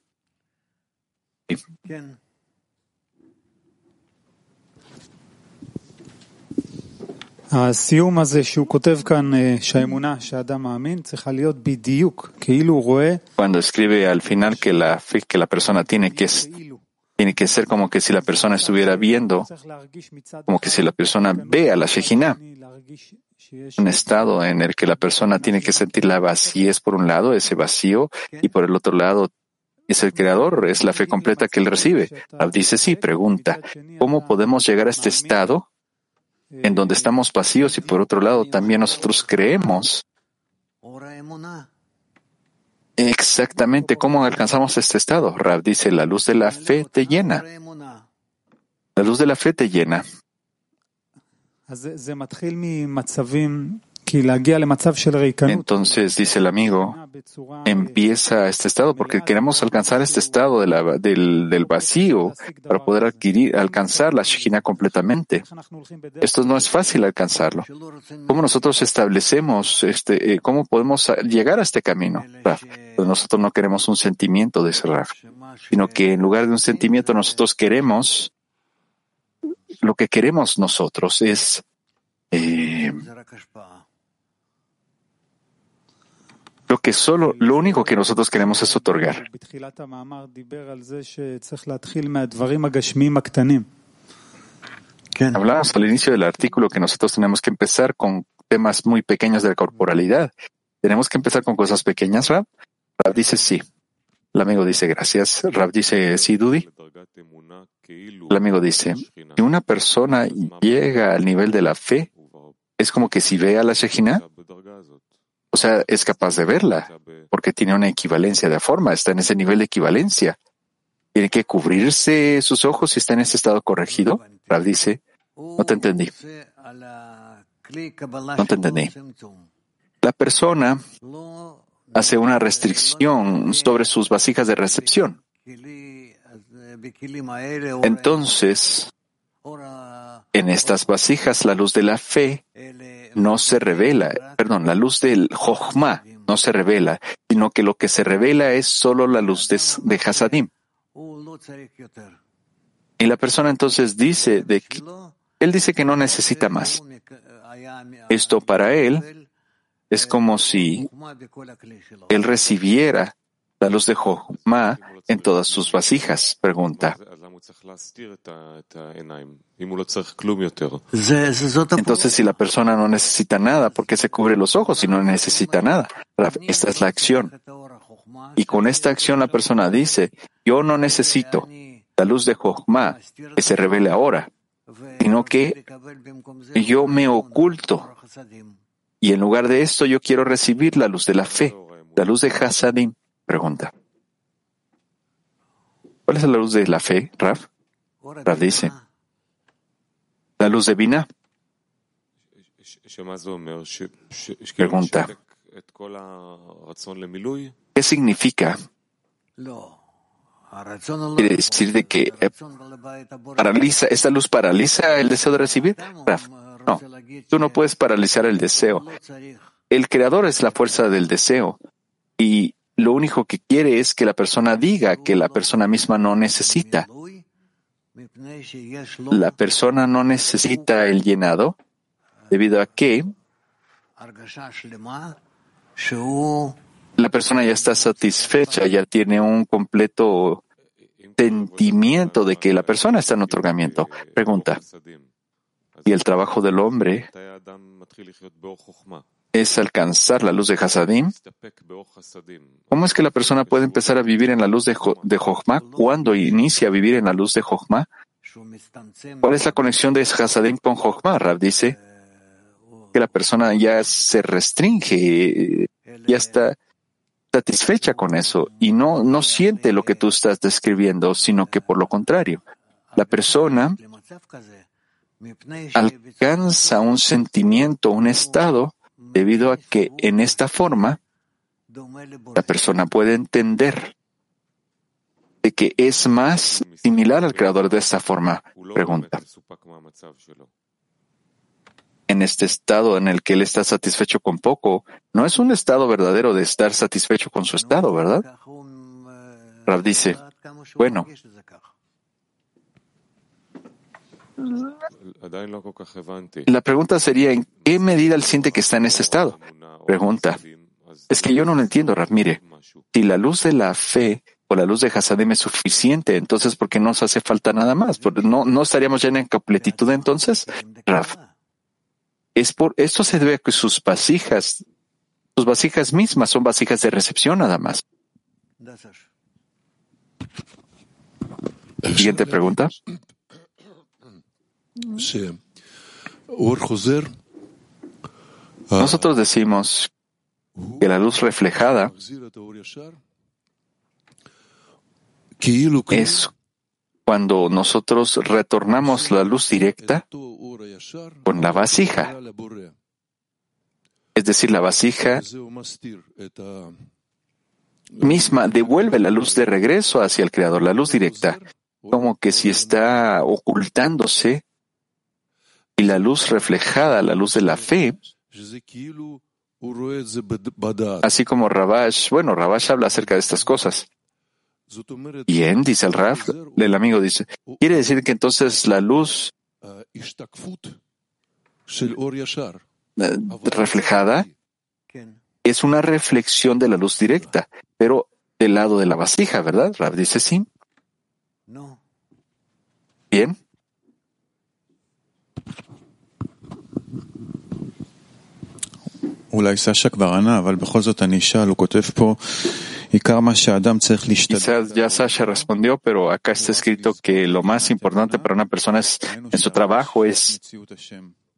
הסיום הזה שהוא כותב כאן אה, שהאמונה שהאדם מאמין צריכה להיות בדיוק כאילו הוא רואה Cuando escribe al final que la fe que la persona tiene que, es- כאילו. tiene que ser como que si la persona estuviera viendo, צריך להרגיש מצד como que si la persona ve a la Shejina, להרגיש שיש un estado en el que la persona tiene que sentir la vacíez por un lado, ese vacío, y por el otro lado es el creador, es la fe completa que él recibe. Rab dice sí, pregunta, ¿cómo podemos llegar a este estado en donde estamos vacíos y por otro lado también nosotros creemos exactamente cómo alcanzamos este estado. Rab dice, la luz de la fe te llena. La luz de la fe te llena. Entonces, dice el amigo, empieza este estado porque queremos alcanzar este estado del, del, vacío para poder adquirir, alcanzar la Shekhinah completamente. Esto no es fácil alcanzarlo. ¿Cómo nosotros establecemos este, eh, cómo podemos llegar a este camino? Pues nosotros no queremos un sentimiento de ese Raf, sino que en lugar de un sentimiento nosotros queremos, lo que queremos nosotros es eh, lo que solo, lo único que nosotros queremos es otorgar. Hablamos al inicio del artículo que nosotros tenemos que empezar con temas muy pequeños de la corporalidad. ¿Tenemos que empezar con cosas pequeñas, Rab? Rab dice sí. El amigo dice gracias. Rab dice sí, Dudi. El amigo dice, si una persona llega al nivel de la fe, es como que si ve a la Shejina, o sea, es capaz de verla, porque tiene una equivalencia de forma, está en ese nivel de equivalencia. ¿Tiene que cubrirse sus ojos si está en ese estado corregido? Rab dice, no te entendí. No te entendí. La persona hace una restricción sobre sus vasijas de recepción. Entonces, en estas vasijas la luz de la fe no se revela, perdón, la luz del Jochma no se revela, sino que lo que se revela es solo la luz de, de Hasadim. Y la persona entonces dice de que, él dice que no necesita más. Esto para él es como si él recibiera la luz de Jochma en todas sus vasijas, pregunta. Entonces, si la persona no necesita nada, ¿por qué se cubre los ojos si no necesita nada? Esta es la acción. Y con esta acción la persona dice, yo no necesito la luz de Jochma que se revele ahora, sino que yo me oculto. Y en lugar de esto, yo quiero recibir la luz de la fe, la luz de Hasadim. Pregunta. ¿Cuál es la luz de la fe, Raf? Raf dice, la luz de Bina. Pregunta, ¿qué significa? Quiere decir de que eh, paraliza, esta luz paraliza el deseo de recibir. Raf, no, tú no puedes paralizar el deseo. El creador es la fuerza del deseo y lo único que quiere es que la persona diga que la persona misma no necesita. La persona no necesita el llenado debido a que la persona ya está satisfecha, ya tiene un completo sentimiento de que la persona está en otorgamiento. Pregunta, y el trabajo del hombre es alcanzar la luz de Hasadim. ¿Cómo es que la persona puede empezar a vivir en la luz de, Jo- cuando inicia a vivir en la luz de Jochma? ¿Cuál es la conexión de Hasadim con Jochma? Rab dice que la persona ya se restringe, ya está satisfecha con eso y no, no siente lo que tú estás describiendo, sino que por lo contrario, la persona alcanza un sentimiento, un estado, debido a que en esta forma la persona puede entender de que es más similar al creador de esta forma. Pregunta. En este estado en el que él está satisfecho con poco, no es un estado verdadero de estar satisfecho con su estado, ¿verdad? Rab dice, bueno, la pregunta sería, ¿en qué medida él siente que está en ese estado? Pregunta. Es que yo no lo entiendo, Rav. Mire, si la luz de la fe o la luz de Hasadim es suficiente, entonces ¿por qué nos hace falta nada más? ¿Por- ¿No, no estaríamos ya en completitud entonces? Rav, es por, esto se debe a que sus vasijas, sus vasijas mismas son vasijas de recepción nada más. Siguiente pregunta. Nosotros decimos que la luz reflejada es cuando nosotros retornamos la luz directa con la vasija. Es decir, la vasija misma devuelve la luz de regreso hacia el Creador, la luz directa, como que si está ocultándose y la luz reflejada, la luz de la fe, así como Rabash, bueno, Rabash habla acerca de estas cosas. Bien, dice el Raf, el amigo dice, quiere decir que entonces la luz eh, reflejada es una reflexión de la luz directa, pero del lado de la vasija, ¿verdad? Raf dice sí. No. Bien. Quizás ya Sasha respondió, pero acá está escrito que lo más importante para una persona es, en su trabajo es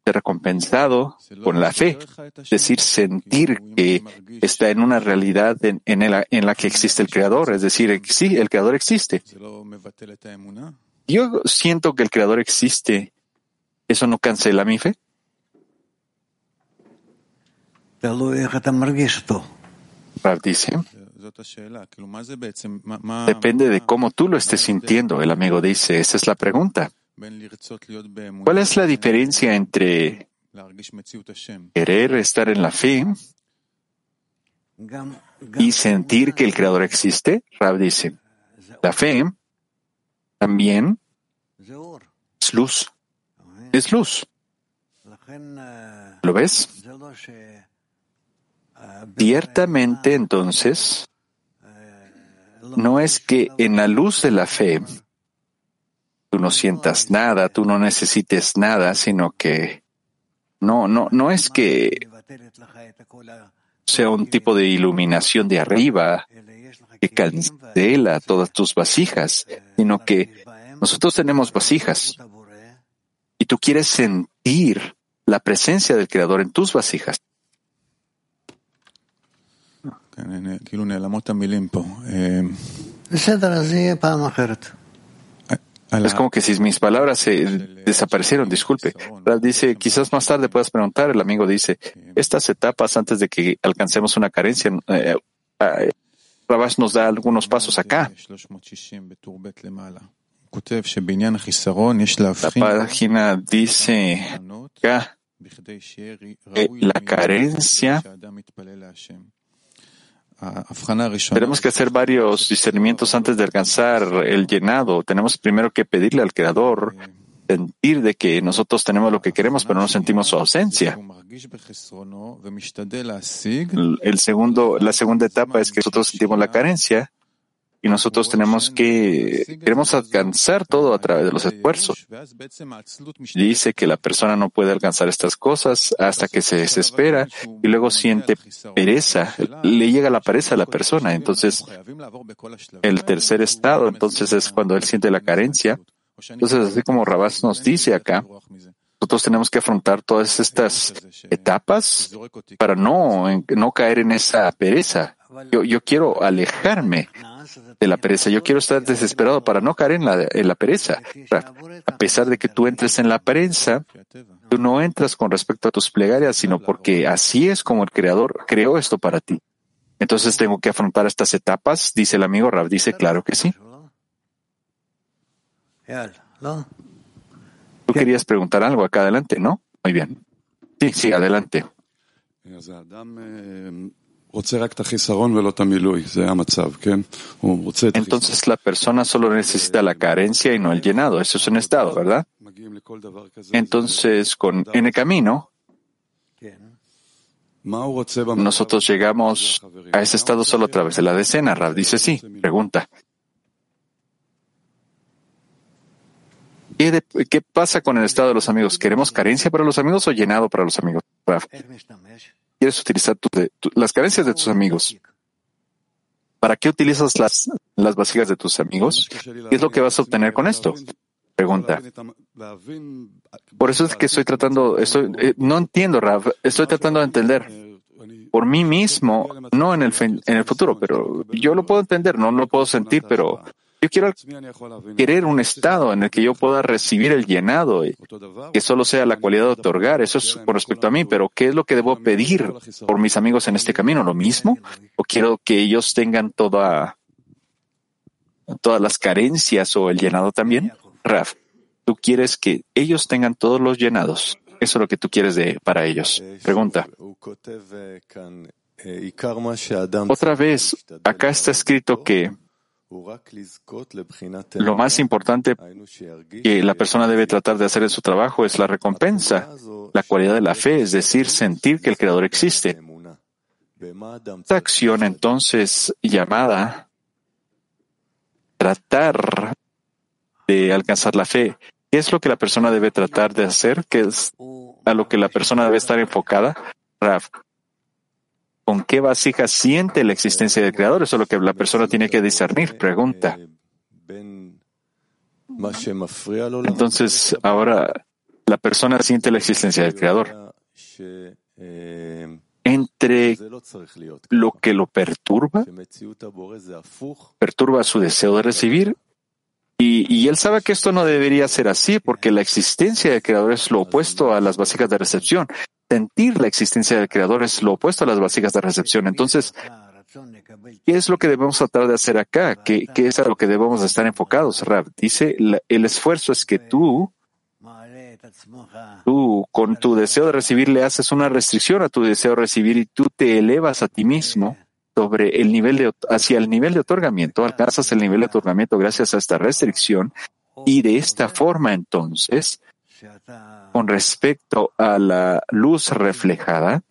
ser recompensado con la fe, es decir, sentir que está en una realidad en, la, que existe el Creador, es decir, sí, el Creador existe. Yo siento que el Creador existe, ¿eso no cancela mi fe? dice, depende de cómo tú lo estés sintiendo, el amigo dice, esa es la pregunta. ¿Cuál es la diferencia entre querer estar en la fe y sentir que el Creador existe? Rab dice, la fe también es luz, es luz. ¿Lo ves? Ciertamente entonces, no es que en la luz de la fe tú no sientas nada, tú no necesites nada, sino que no, no, no es que sea un tipo de iluminación de arriba que cancela todas tus vasijas, sino que nosotros tenemos vasijas y tú quieres sentir la presencia del Creador en tus vasijas. כן, הנה, כאילו נעלמות המילים פה. אה, בסדר, אז זה יהיה פעם אחרת. על Es ה- como que si mis palabras se desaparecieron, disculpe. Rav dice, quizás más tarde puedas preguntar, el amigo dice, estas etapas antes de que alcancemos una carencia, eh, eh, Rabash nos da algunos pasos acá. 360 בטור ב' למעלה. הוא כותב שבעניין החיסרון יש La להבחין página dice בין acá, eh, la carencia. tenemos que hacer varios discernimientos antes de alcanzar el llenado. Tenemos primero que pedirle al Creador sentir de que nosotros tenemos lo que queremos, pero no sentimos su ausencia. El segundo, la segunda etapa es que nosotros sentimos la carencia y nosotros tenemos que, queremos alcanzar todo a través de los esfuerzos. Dice que la persona no puede alcanzar estas cosas hasta que se desespera y luego siente pereza, le llega la pereza a la persona. Entonces, el tercer estado, entonces es cuando él siente la carencia. Entonces, así como Rabás nos dice acá, nosotros tenemos que afrontar todas estas etapas para no, no caer en esa pereza. Yo, yo quiero alejarme de la pereza. Yo quiero estar desesperado para no caer en la, pereza. A pesar de que tú entres en la pereza, tú no entras con respecto a tus plegarias, sino porque así es como el Creador creó esto para ti. Entonces tengo que afrontar estas etapas, dice el amigo Rab. Dice, claro que sí. Tú querías preguntar algo acá adelante, ¿no? Muy bien. Sí, sí, adelante. Entonces la persona solo necesita la carencia y no el llenado. Eso es un estado, ¿verdad? Entonces, con, en el camino, nosotros llegamos a ese estado solo a través de la decena. Rav dice sí. Pregunta. ¿Qué, de- qué pasa con el estado de los amigos? ¿Queremos carencia para los amigos o llenado para los amigos? Rav, ¿Quieres utilizar las carencias de tus amigos? ¿Para qué utilizas las, las vasijas de tus amigos? ¿Qué es lo que vas a obtener con esto? Pregunta. Por eso es que estoy tratando, estoy, eh, no entiendo, Rav, estoy tratando de entender por mí mismo, no en el, en el futuro, pero yo lo puedo entender, no lo puedo sentir, pero yo quiero querer un estado en el que yo pueda recibir el llenado, y que solo sea la cualidad de otorgar, eso es con respecto a mí, pero ¿qué es lo que debo pedir por mis amigos en este camino? ¿Lo mismo? ¿O quiero que ellos tengan toda, todas las carencias o el llenado también? Raf, tú quieres que ellos tengan todos los llenados. Eso es lo que tú quieres para ellos. Pregunta. Otra vez, acá está escrito que lo más importante que la persona debe tratar de hacer en su trabajo es la recompensa, la cualidad de la fe, es decir, sentir que el Creador existe. Esta acción entonces llamada tratar de alcanzar la fe, ¿qué es lo que la persona debe tratar de hacer? ¿Qué es a lo que la persona debe estar enfocada? Raf, ¿con qué vasija siente la existencia del Creador? Eso es lo que la persona tiene que discernir. Pregunta. Entonces, ahora la persona siente la existencia del Creador. Entre lo que lo perturba, perturba su deseo de recibir, y, y él sabe que esto no debería ser así, porque la existencia del Creador es lo opuesto a las vasijas de recepción. Sentir la existencia del Creador es lo opuesto a las vasijas de recepción. Entonces, ¿qué es lo que debemos tratar de hacer acá? ¿Qué, qué es a lo que debemos estar enfocados? Rab dice, el esfuerzo es que tú Tú, con tu deseo de recibir, le haces una restricción a tu deseo de recibir y tú te elevas a ti mismo sobre el nivel de, hacia el nivel de otorgamiento, alcanzas el nivel de otorgamiento gracias a esta restricción y de esta forma entonces, con respecto a la luz reflejada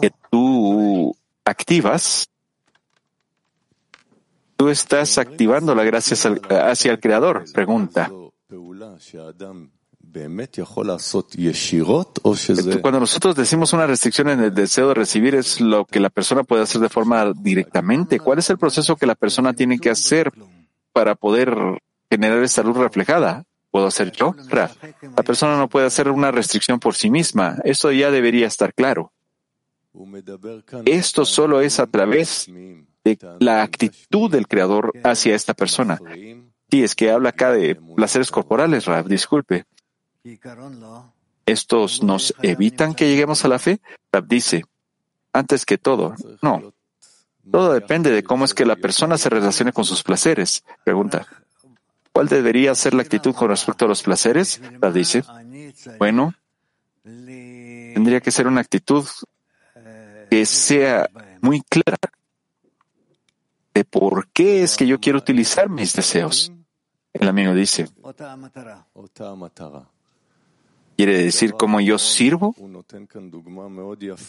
que tú activas, tú estás activándola gracias al- hacia el Creador. Pregunta. Cuando nosotros decimos una restricción en el deseo de recibir es lo que la persona puede hacer de forma directamente. ¿Cuál es el proceso que la persona tiene que hacer para poder generar esta luz reflejada? ¿Puedo hacer yo? Raf, La persona no puede hacer una restricción por sí misma. Esto ya debería estar claro. Esto solo es a través de la actitud del Creador hacia esta persona. Sí, es que habla acá de placeres corporales, Raf, disculpe. ¿Estos nos evitan que lleguemos a la fe? Rab dice, antes que todo, no. Todo depende de cómo es que la persona se relacione con sus placeres. Pregunta, ¿cuál debería ser la actitud con respecto a los placeres? Rab dice, Bueno, tendría que ser una actitud que sea muy clara de por qué es que yo quiero utilizar mis deseos. El amigo dice, ¿Quiere decir cómo yo sirvo?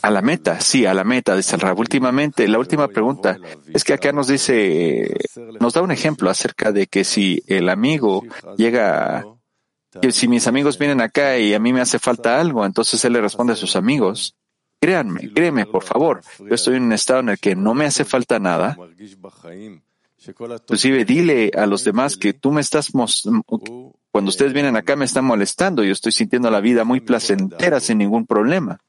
A la meta, sí, a la meta, dice el Rab. Últimamente, la última pregunta es que acá nos dice, nos da un ejemplo acerca de que si el amigo llega, si mis amigos vienen acá y a mí me hace falta algo, entonces él le responde a sus amigos. Créanme, créeme, por favor, yo estoy en un estado en el que no me hace falta nada. Inclusive dile a los demás que tú me estás mostrando cuando ustedes vienen acá me están molestando, yo estoy sintiendo la vida muy placentera sin ningún problema.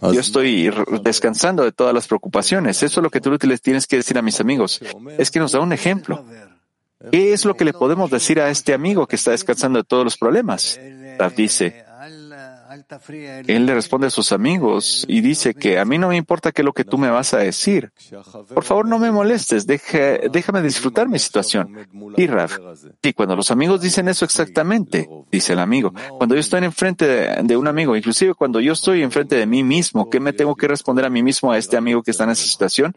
Yo estoy descansando de todas las preocupaciones. Eso es lo que tú les tienes que decir a mis amigos. Es que nos da un ejemplo. ¿Qué es lo que le podemos decir a este amigo que está descansando de todos los problemas? Dice, él le responde a sus amigos y dice que a mí no me importa qué es lo que tú me vas a decir. Por favor, no me molestes, déjame disfrutar mi situación. Y Raf, y cuando los amigos dicen eso exactamente, dice el amigo, cuando yo estoy enfrente de, de un amigo, inclusive cuando yo estoy enfrente de mí mismo, ¿qué me tengo que responder a mí mismo a este amigo que está en esa situación?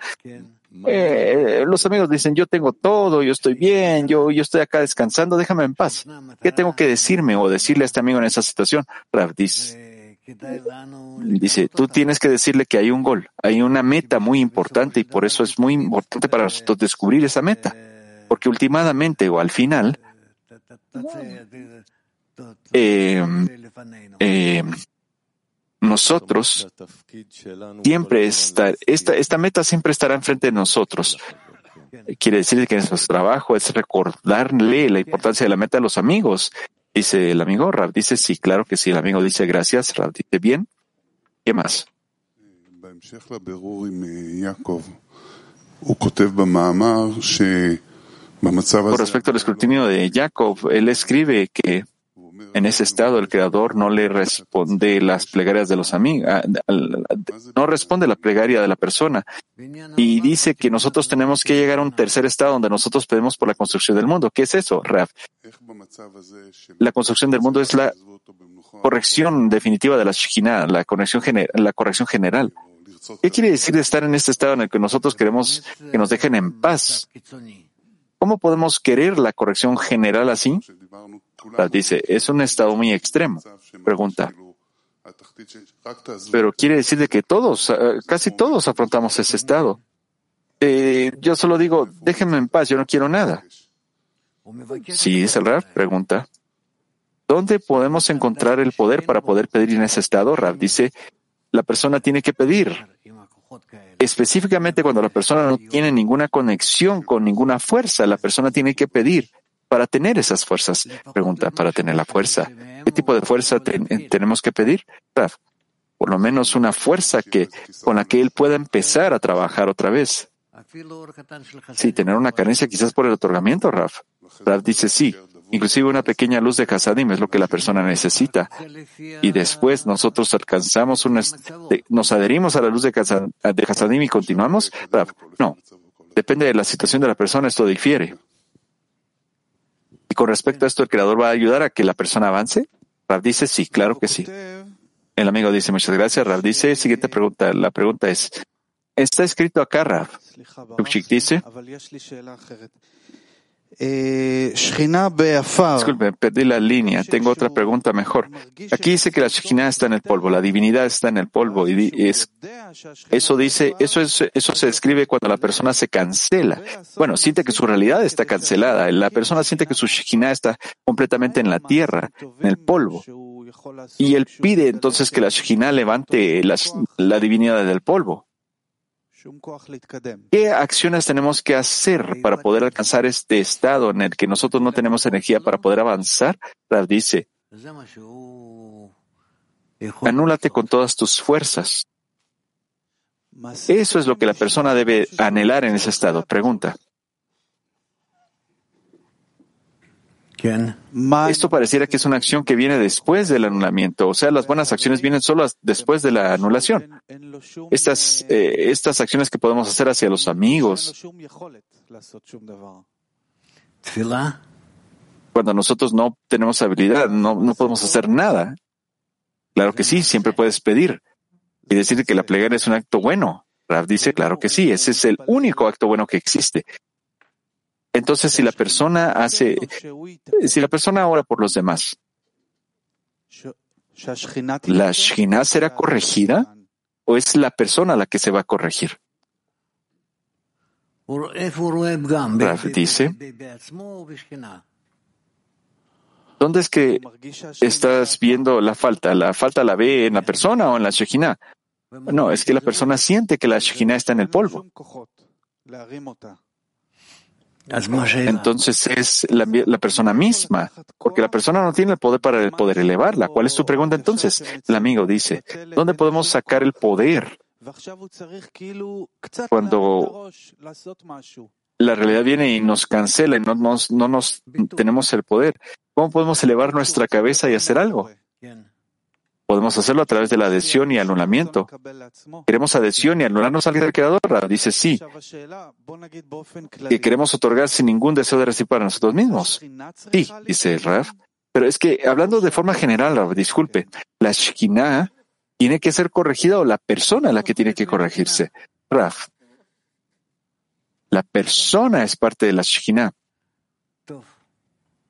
Los amigos dicen, yo tengo todo, yo estoy bien, yo, yo estoy acá descansando, déjame en paz. ¿Qué tengo que decirme o decirle a este amigo en esa situación? Rav dice, dice, tú tienes que decirle que hay un gol, hay una meta muy importante y por eso es muy importante para nosotros descubrir esa meta. Porque últimamente o al final, eh, eh, nosotros siempre estar, esta, esta meta siempre estará enfrente de nosotros. Quiere decir que nuestro trabajo es recordarle la importancia de la meta a los amigos. Dice el amigo Rab, dice sí, claro que sí. El amigo dice gracias, Rab dice bien. ¿Qué más? Por respecto al escrutinio de Jacob, él escribe que en ese estado el Creador no le responde las plegarias de los amigos, no responde la plegaria de la persona. Y dice que nosotros tenemos que llegar a un tercer estado donde nosotros pedimos por la construcción del mundo. ¿Qué es eso, Raf? La construcción del mundo es la corrección definitiva de la Shekinah, la, corrección general. ¿Qué quiere decir estar en este estado en el que nosotros queremos que nos dejen en paz? ¿Cómo podemos querer la corrección general así? dice, es un estado muy extremo. Pregunta. Pero quiere decir que todos, eh, casi todos afrontamos ese estado. Eh, yo solo digo, déjenme en paz, yo no quiero nada. Sí, es el Rab, pregunta. ¿Dónde podemos encontrar el poder para poder pedir en ese estado? Rab dice, la persona tiene que pedir. Específicamente cuando la persona no tiene ninguna conexión con ninguna fuerza, la persona tiene que pedir para tener esas fuerzas? Pregunta, para tener la fuerza. ¿Qué tipo de fuerza eh, tenemos que pedir? Ah, por lo menos una fuerza que, con la que él pueda empezar a trabajar otra vez. Sí, tener una carencia quizás por el otorgamiento, Raf. Raf dice sí. Inclusive una pequeña luz de Hasadim es lo que la persona necesita. Y después nosotros alcanzamos una, nos adherimos a la luz de Hasadim y continuamos. Raf, no. Depende de la situación de la persona, esto difiere. Y con respecto a esto, ¿el creador va a ayudar a que la persona avance? Rab dice, sí, claro que sí. El amigo dice, muchas gracias. Rab dice, siguiente pregunta. La pregunta es, está escrito acá, Rab. dice, Disculpe, perdí la línea. Tengo otra pregunta mejor. Aquí dice que la Shekinah está en el polvo, la divinidad está en el polvo y eso dice, eso es, eso se describe cuando la persona se cancela. Bueno, siente que su realidad está cancelada. La persona siente que su Shekinah está completamente en la tierra, en el polvo. Y él pide entonces que la Shekinah levante la divinidad del polvo. ¿Qué acciones tenemos que hacer para poder alcanzar este estado en el que nosotros no tenemos energía para poder avanzar? Rav dice, anúlate con todas tus fuerzas. Eso es lo que la persona debe anhelar en ese estado. Pregunta. Esto pareciera que es una acción que viene después del anulamiento, o sea, las buenas acciones vienen solo después de la anulación. Estas, eh, estas acciones que podemos hacer hacia los amigos. Cuando nosotros no tenemos habilidad, no, no podemos hacer nada. Claro que sí, siempre puedes pedir y decir que la plegaria es un acto bueno. Rav dice, claro que sí, ese es el único acto bueno que existe. Entonces, si la persona hace, si la persona ora por los demás, ¿la Shina será corregida o es la persona la que se va a corregir? Dice, ¿dónde es que estás viendo la falta? ¿La falta la ve en la persona o en la Shekhinah? No, es que la persona siente que la Shekhinah está en el polvo entonces es la, persona misma, porque la persona no tiene el poder para poder elevarla. ¿Cuál es tu pregunta entonces? El amigo dice, ¿dónde podemos sacar el poder? Cuando la realidad viene y nos cancela y no no nos tenemos el poder, ¿cómo podemos elevar nuestra cabeza y hacer algo? Podemos hacerlo a través de la adhesión y anulamiento. ¿Queremos adhesión y anularnos al Creador? Dice sí. Y queremos otorgar sin ningún deseo de recibir para nosotros mismos. Sí, dice el Raf. Pero es que, hablando de forma general, Raf, disculpe, la Shekinah tiene que ser corregida o la persona la que tiene que corregirse. Raf, la persona es parte de la Shekinah.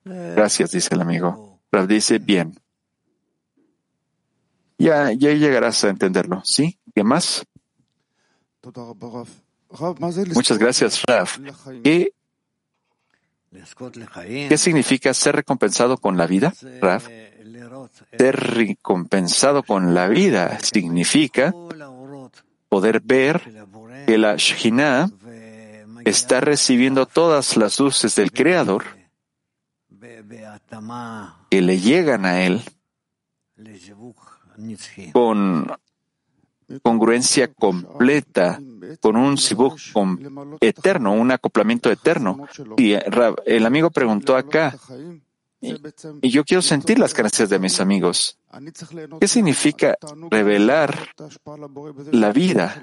Gracias, dice el amigo. Raf dice, bien. Ya, ya llegarás a entenderlo. ¿Sí? ¿Qué más? Muchas gracias, Raf. ¿Qué, ¿Qué significa ser recompensado con la vida, Raf? Ser recompensado con la vida significa poder ver que la Shekhinah está recibiendo todas las luces del Creador que le llegan a él con congruencia completa, con un sibuk com- eterno, un acoplamiento eterno. Y el amigo preguntó acá, y yo quiero sentir las carencias de mis amigos. ¿Qué significa revelar la vida?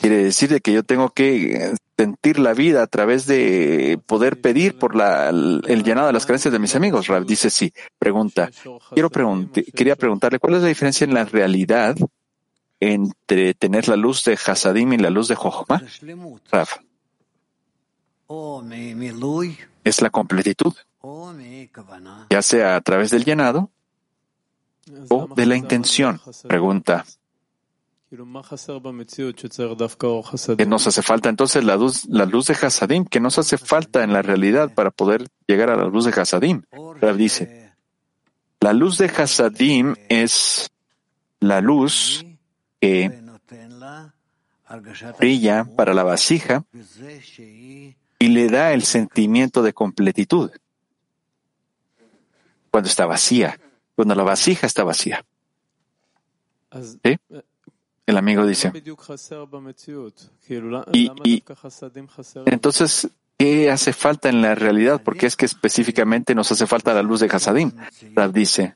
Quiere decir de que yo tengo que sentir la vida a través de poder pedir por el llenado de las creencias de mis amigos? Rab dice sí. Pregunta. Quiero quería preguntarle cuál es la diferencia en la realidad entre tener la luz de Hasadim y la luz de Jochma. Rab. Es la completitud, ya sea a través del llenado o de la intención. Pregunta. Que nos hace falta entonces la luz, la luz de Hasadim, que nos hace falta en la realidad para poder llegar a la luz de Hasadim. Dice, la luz de Hasadim es la luz que brilla para la vasija y le da el sentimiento de completitud cuando está vacía, cuando la vasija está vacía. ¿Sí? El amigo dice, y, entonces, ¿qué hace falta en la realidad? Porque es que específicamente nos hace falta la luz de Hasadim. Rab dice,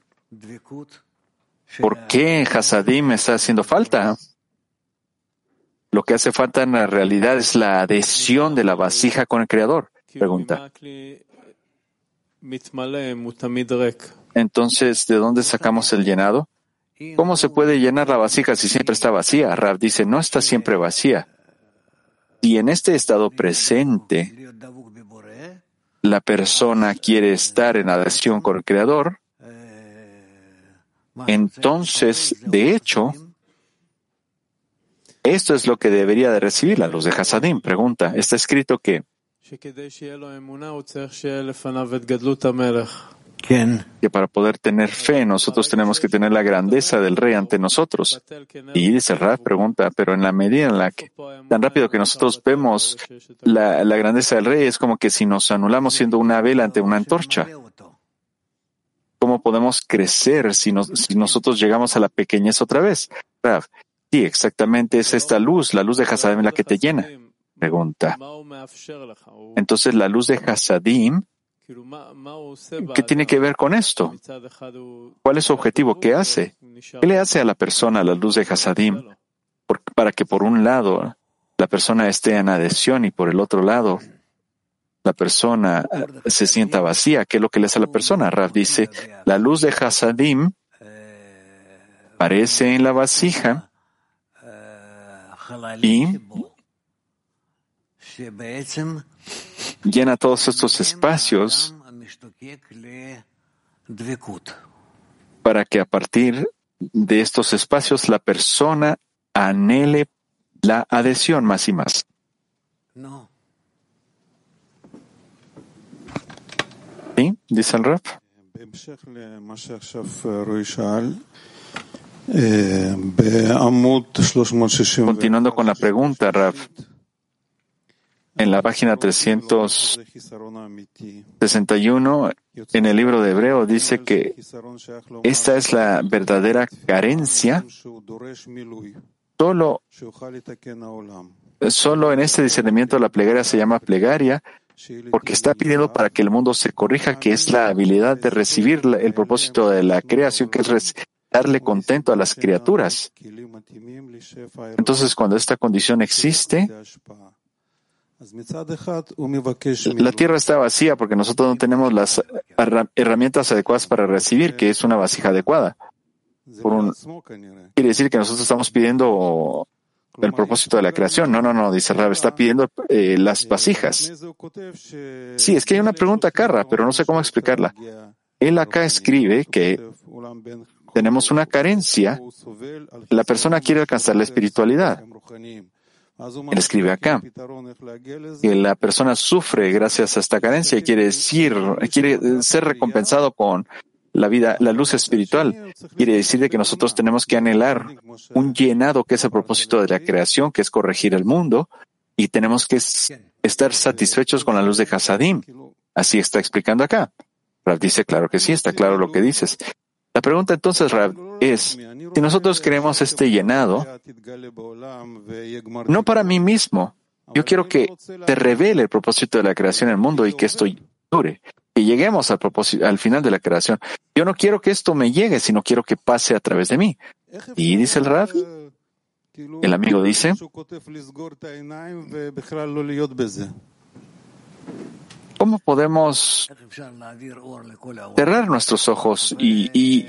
¿por qué Hasadim está haciendo falta? Lo que hace falta en la realidad es la adhesión de la vasija con el Creador. Pregunta. Entonces, ¿de dónde sacamos el llenado? ¿Cómo se puede llenar la vasija si siempre está vacía? Rab dice, no está siempre vacía. Y en este estado presente, la persona quiere estar en adhesión con el Creador, entonces, de hecho, esto es lo que debería de recibir la luz de Hasadim. Pregunta, está escrito que que para poder tener fe nosotros tenemos que tener la grandeza del rey ante nosotros. Y dice Raf pregunta, pero en la medida en la que tan rápido que nosotros vemos la, la grandeza del rey es como que si nos anulamos siendo una vela ante una antorcha. ¿Cómo podemos crecer si, nos, si nosotros llegamos a la pequeñez otra vez? Raf, sí, exactamente es esta luz, la luz de Hasadim la que te llena. Pregunta. Entonces la luz de Hasadim ¿qué tiene que ver con esto? ¿Cuál es su objetivo? ¿Qué hace? ¿Qué le hace a la persona la luz de Hasadim? Para que por un lado la persona esté en adhesión y por el otro lado la persona eh, se sienta vacía, ¿qué es lo que le hace a la persona? Rav dice, la luz de Hasadim aparece en la vasija y llena todos estos espacios para que a partir de estos espacios la persona anhele la adhesión más y más. ¿Sí? Dice el rap. Continuando con la pregunta, Raf. En la página 361, en el libro de Hebreo, dice que esta es la verdadera carencia. Solo, solo en este discernimiento la plegaria se llama plegaria porque está pidiendo para que el mundo se corrija, que es la habilidad de recibir el propósito de la creación, que es darle contento a las criaturas. Entonces, cuando esta condición existe, la tierra está vacía porque nosotros no tenemos las herramientas adecuadas para recibir, que es una vasija adecuada. quiere decir que nosotros estamos pidiendo el propósito de la creación. No, no, no, dice Rab, está pidiendo eh, las vasijas. Sí, es que hay una pregunta carra, pero no sé cómo explicarla. Él acá escribe que tenemos una carencia. La persona quiere alcanzar la espiritualidad. Él escribe acá que la persona sufre gracias a esta carencia y quiere decir, quiere ser recompensado con la vida, la luz espiritual. Quiere decir que nosotros tenemos que anhelar un llenado que es el propósito de la creación, que es corregir el mundo, y tenemos que estar satisfechos con la luz de Hasadim. Así está explicando acá. Rav dice, claro que sí, está claro lo que dices. La pregunta entonces, Rav, es, si nosotros queremos este llenado, no para mí mismo, yo quiero que te revele el propósito de la creación en el mundo y que esto dure, que lleguemos al propósito, al final de la creación. Yo no quiero que esto me llegue, sino quiero que pase a través de mí. Y dice el Rav, el amigo dice, ¿Cómo podemos cerrar nuestros ojos y,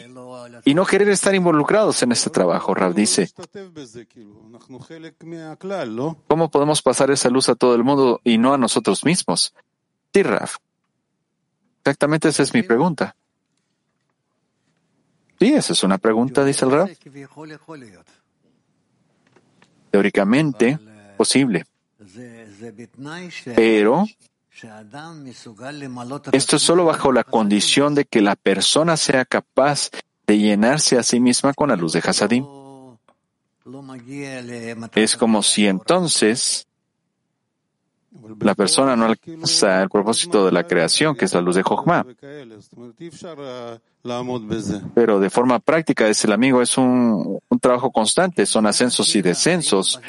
no querer estar involucrados en este trabajo? Rav dice. ¿Cómo podemos pasar esa luz a todo el mundo y no a nosotros mismos? Sí, Rav. Exactamente esa es mi pregunta. Sí, esa es una pregunta, dice el Rav. Teóricamente, posible. Pero esto es solo bajo la condición de que la persona sea capaz de llenarse a sí misma con la luz de Hasadim. Es como si entonces la persona no alcanza el propósito de la creación, que es la luz de Jochma. Pero de forma práctica, es el amigo, es un, un, trabajo constante, son ascensos y descensos.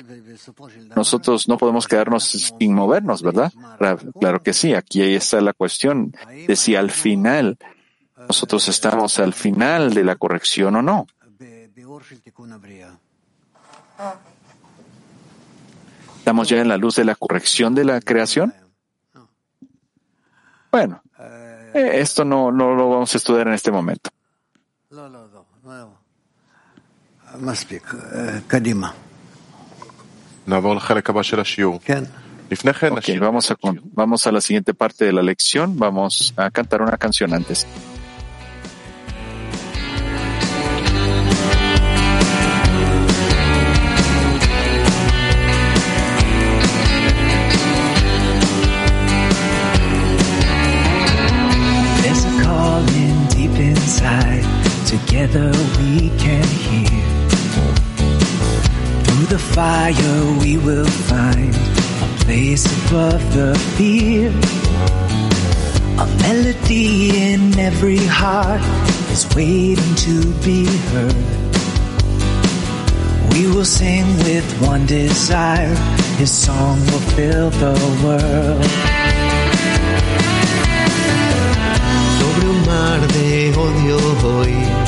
Nosotros no podemos quedarnos sin movernos, ¿verdad? Claro que sí, aquí ahí está la cuestión de si al final nosotros estamos al final de la corrección o no. ¿Estamos ya en la luz de la corrección de la creación? Bueno, eh, esto no, no lo vamos a estudiar en este momento. Okay, vamos, a, vamos a la siguiente parte de la lección. Vamos a cantar una canción antes. Together we can hear. Through the fire we will find a place above the fear. A melody in every heart is waiting to be heard. We will sing with one desire, His song will fill the world. Sobre un mar de odio hoy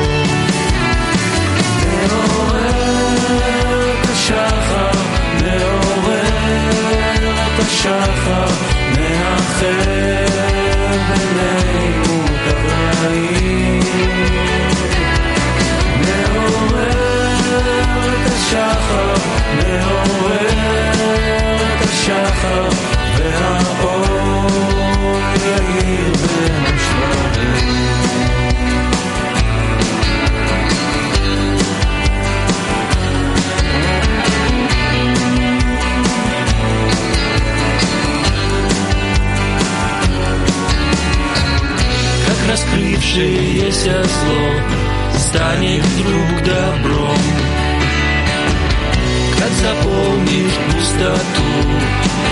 מעורר את השחר, מאחר בינינו ברעים. מעורר את השחר, מעורר את השחר, раскрывшееся зло станет вдруг добром. Как заполнишь пустоту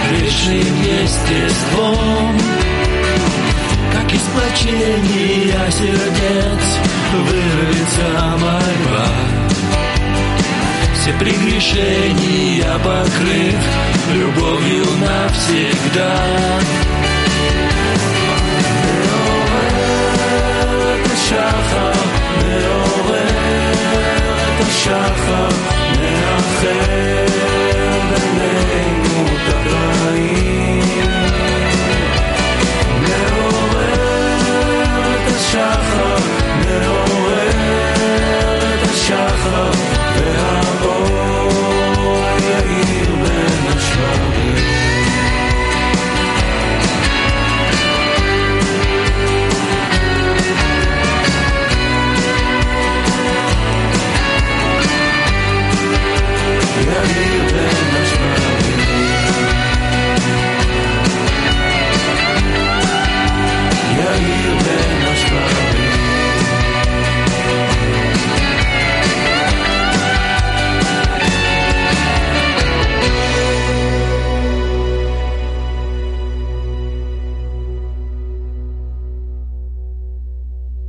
грешным естеством, как из плачения сердец вырвется мольба. Все прегрешения покрыв любовью навсегда. שחר מאחר בינינו את הרעים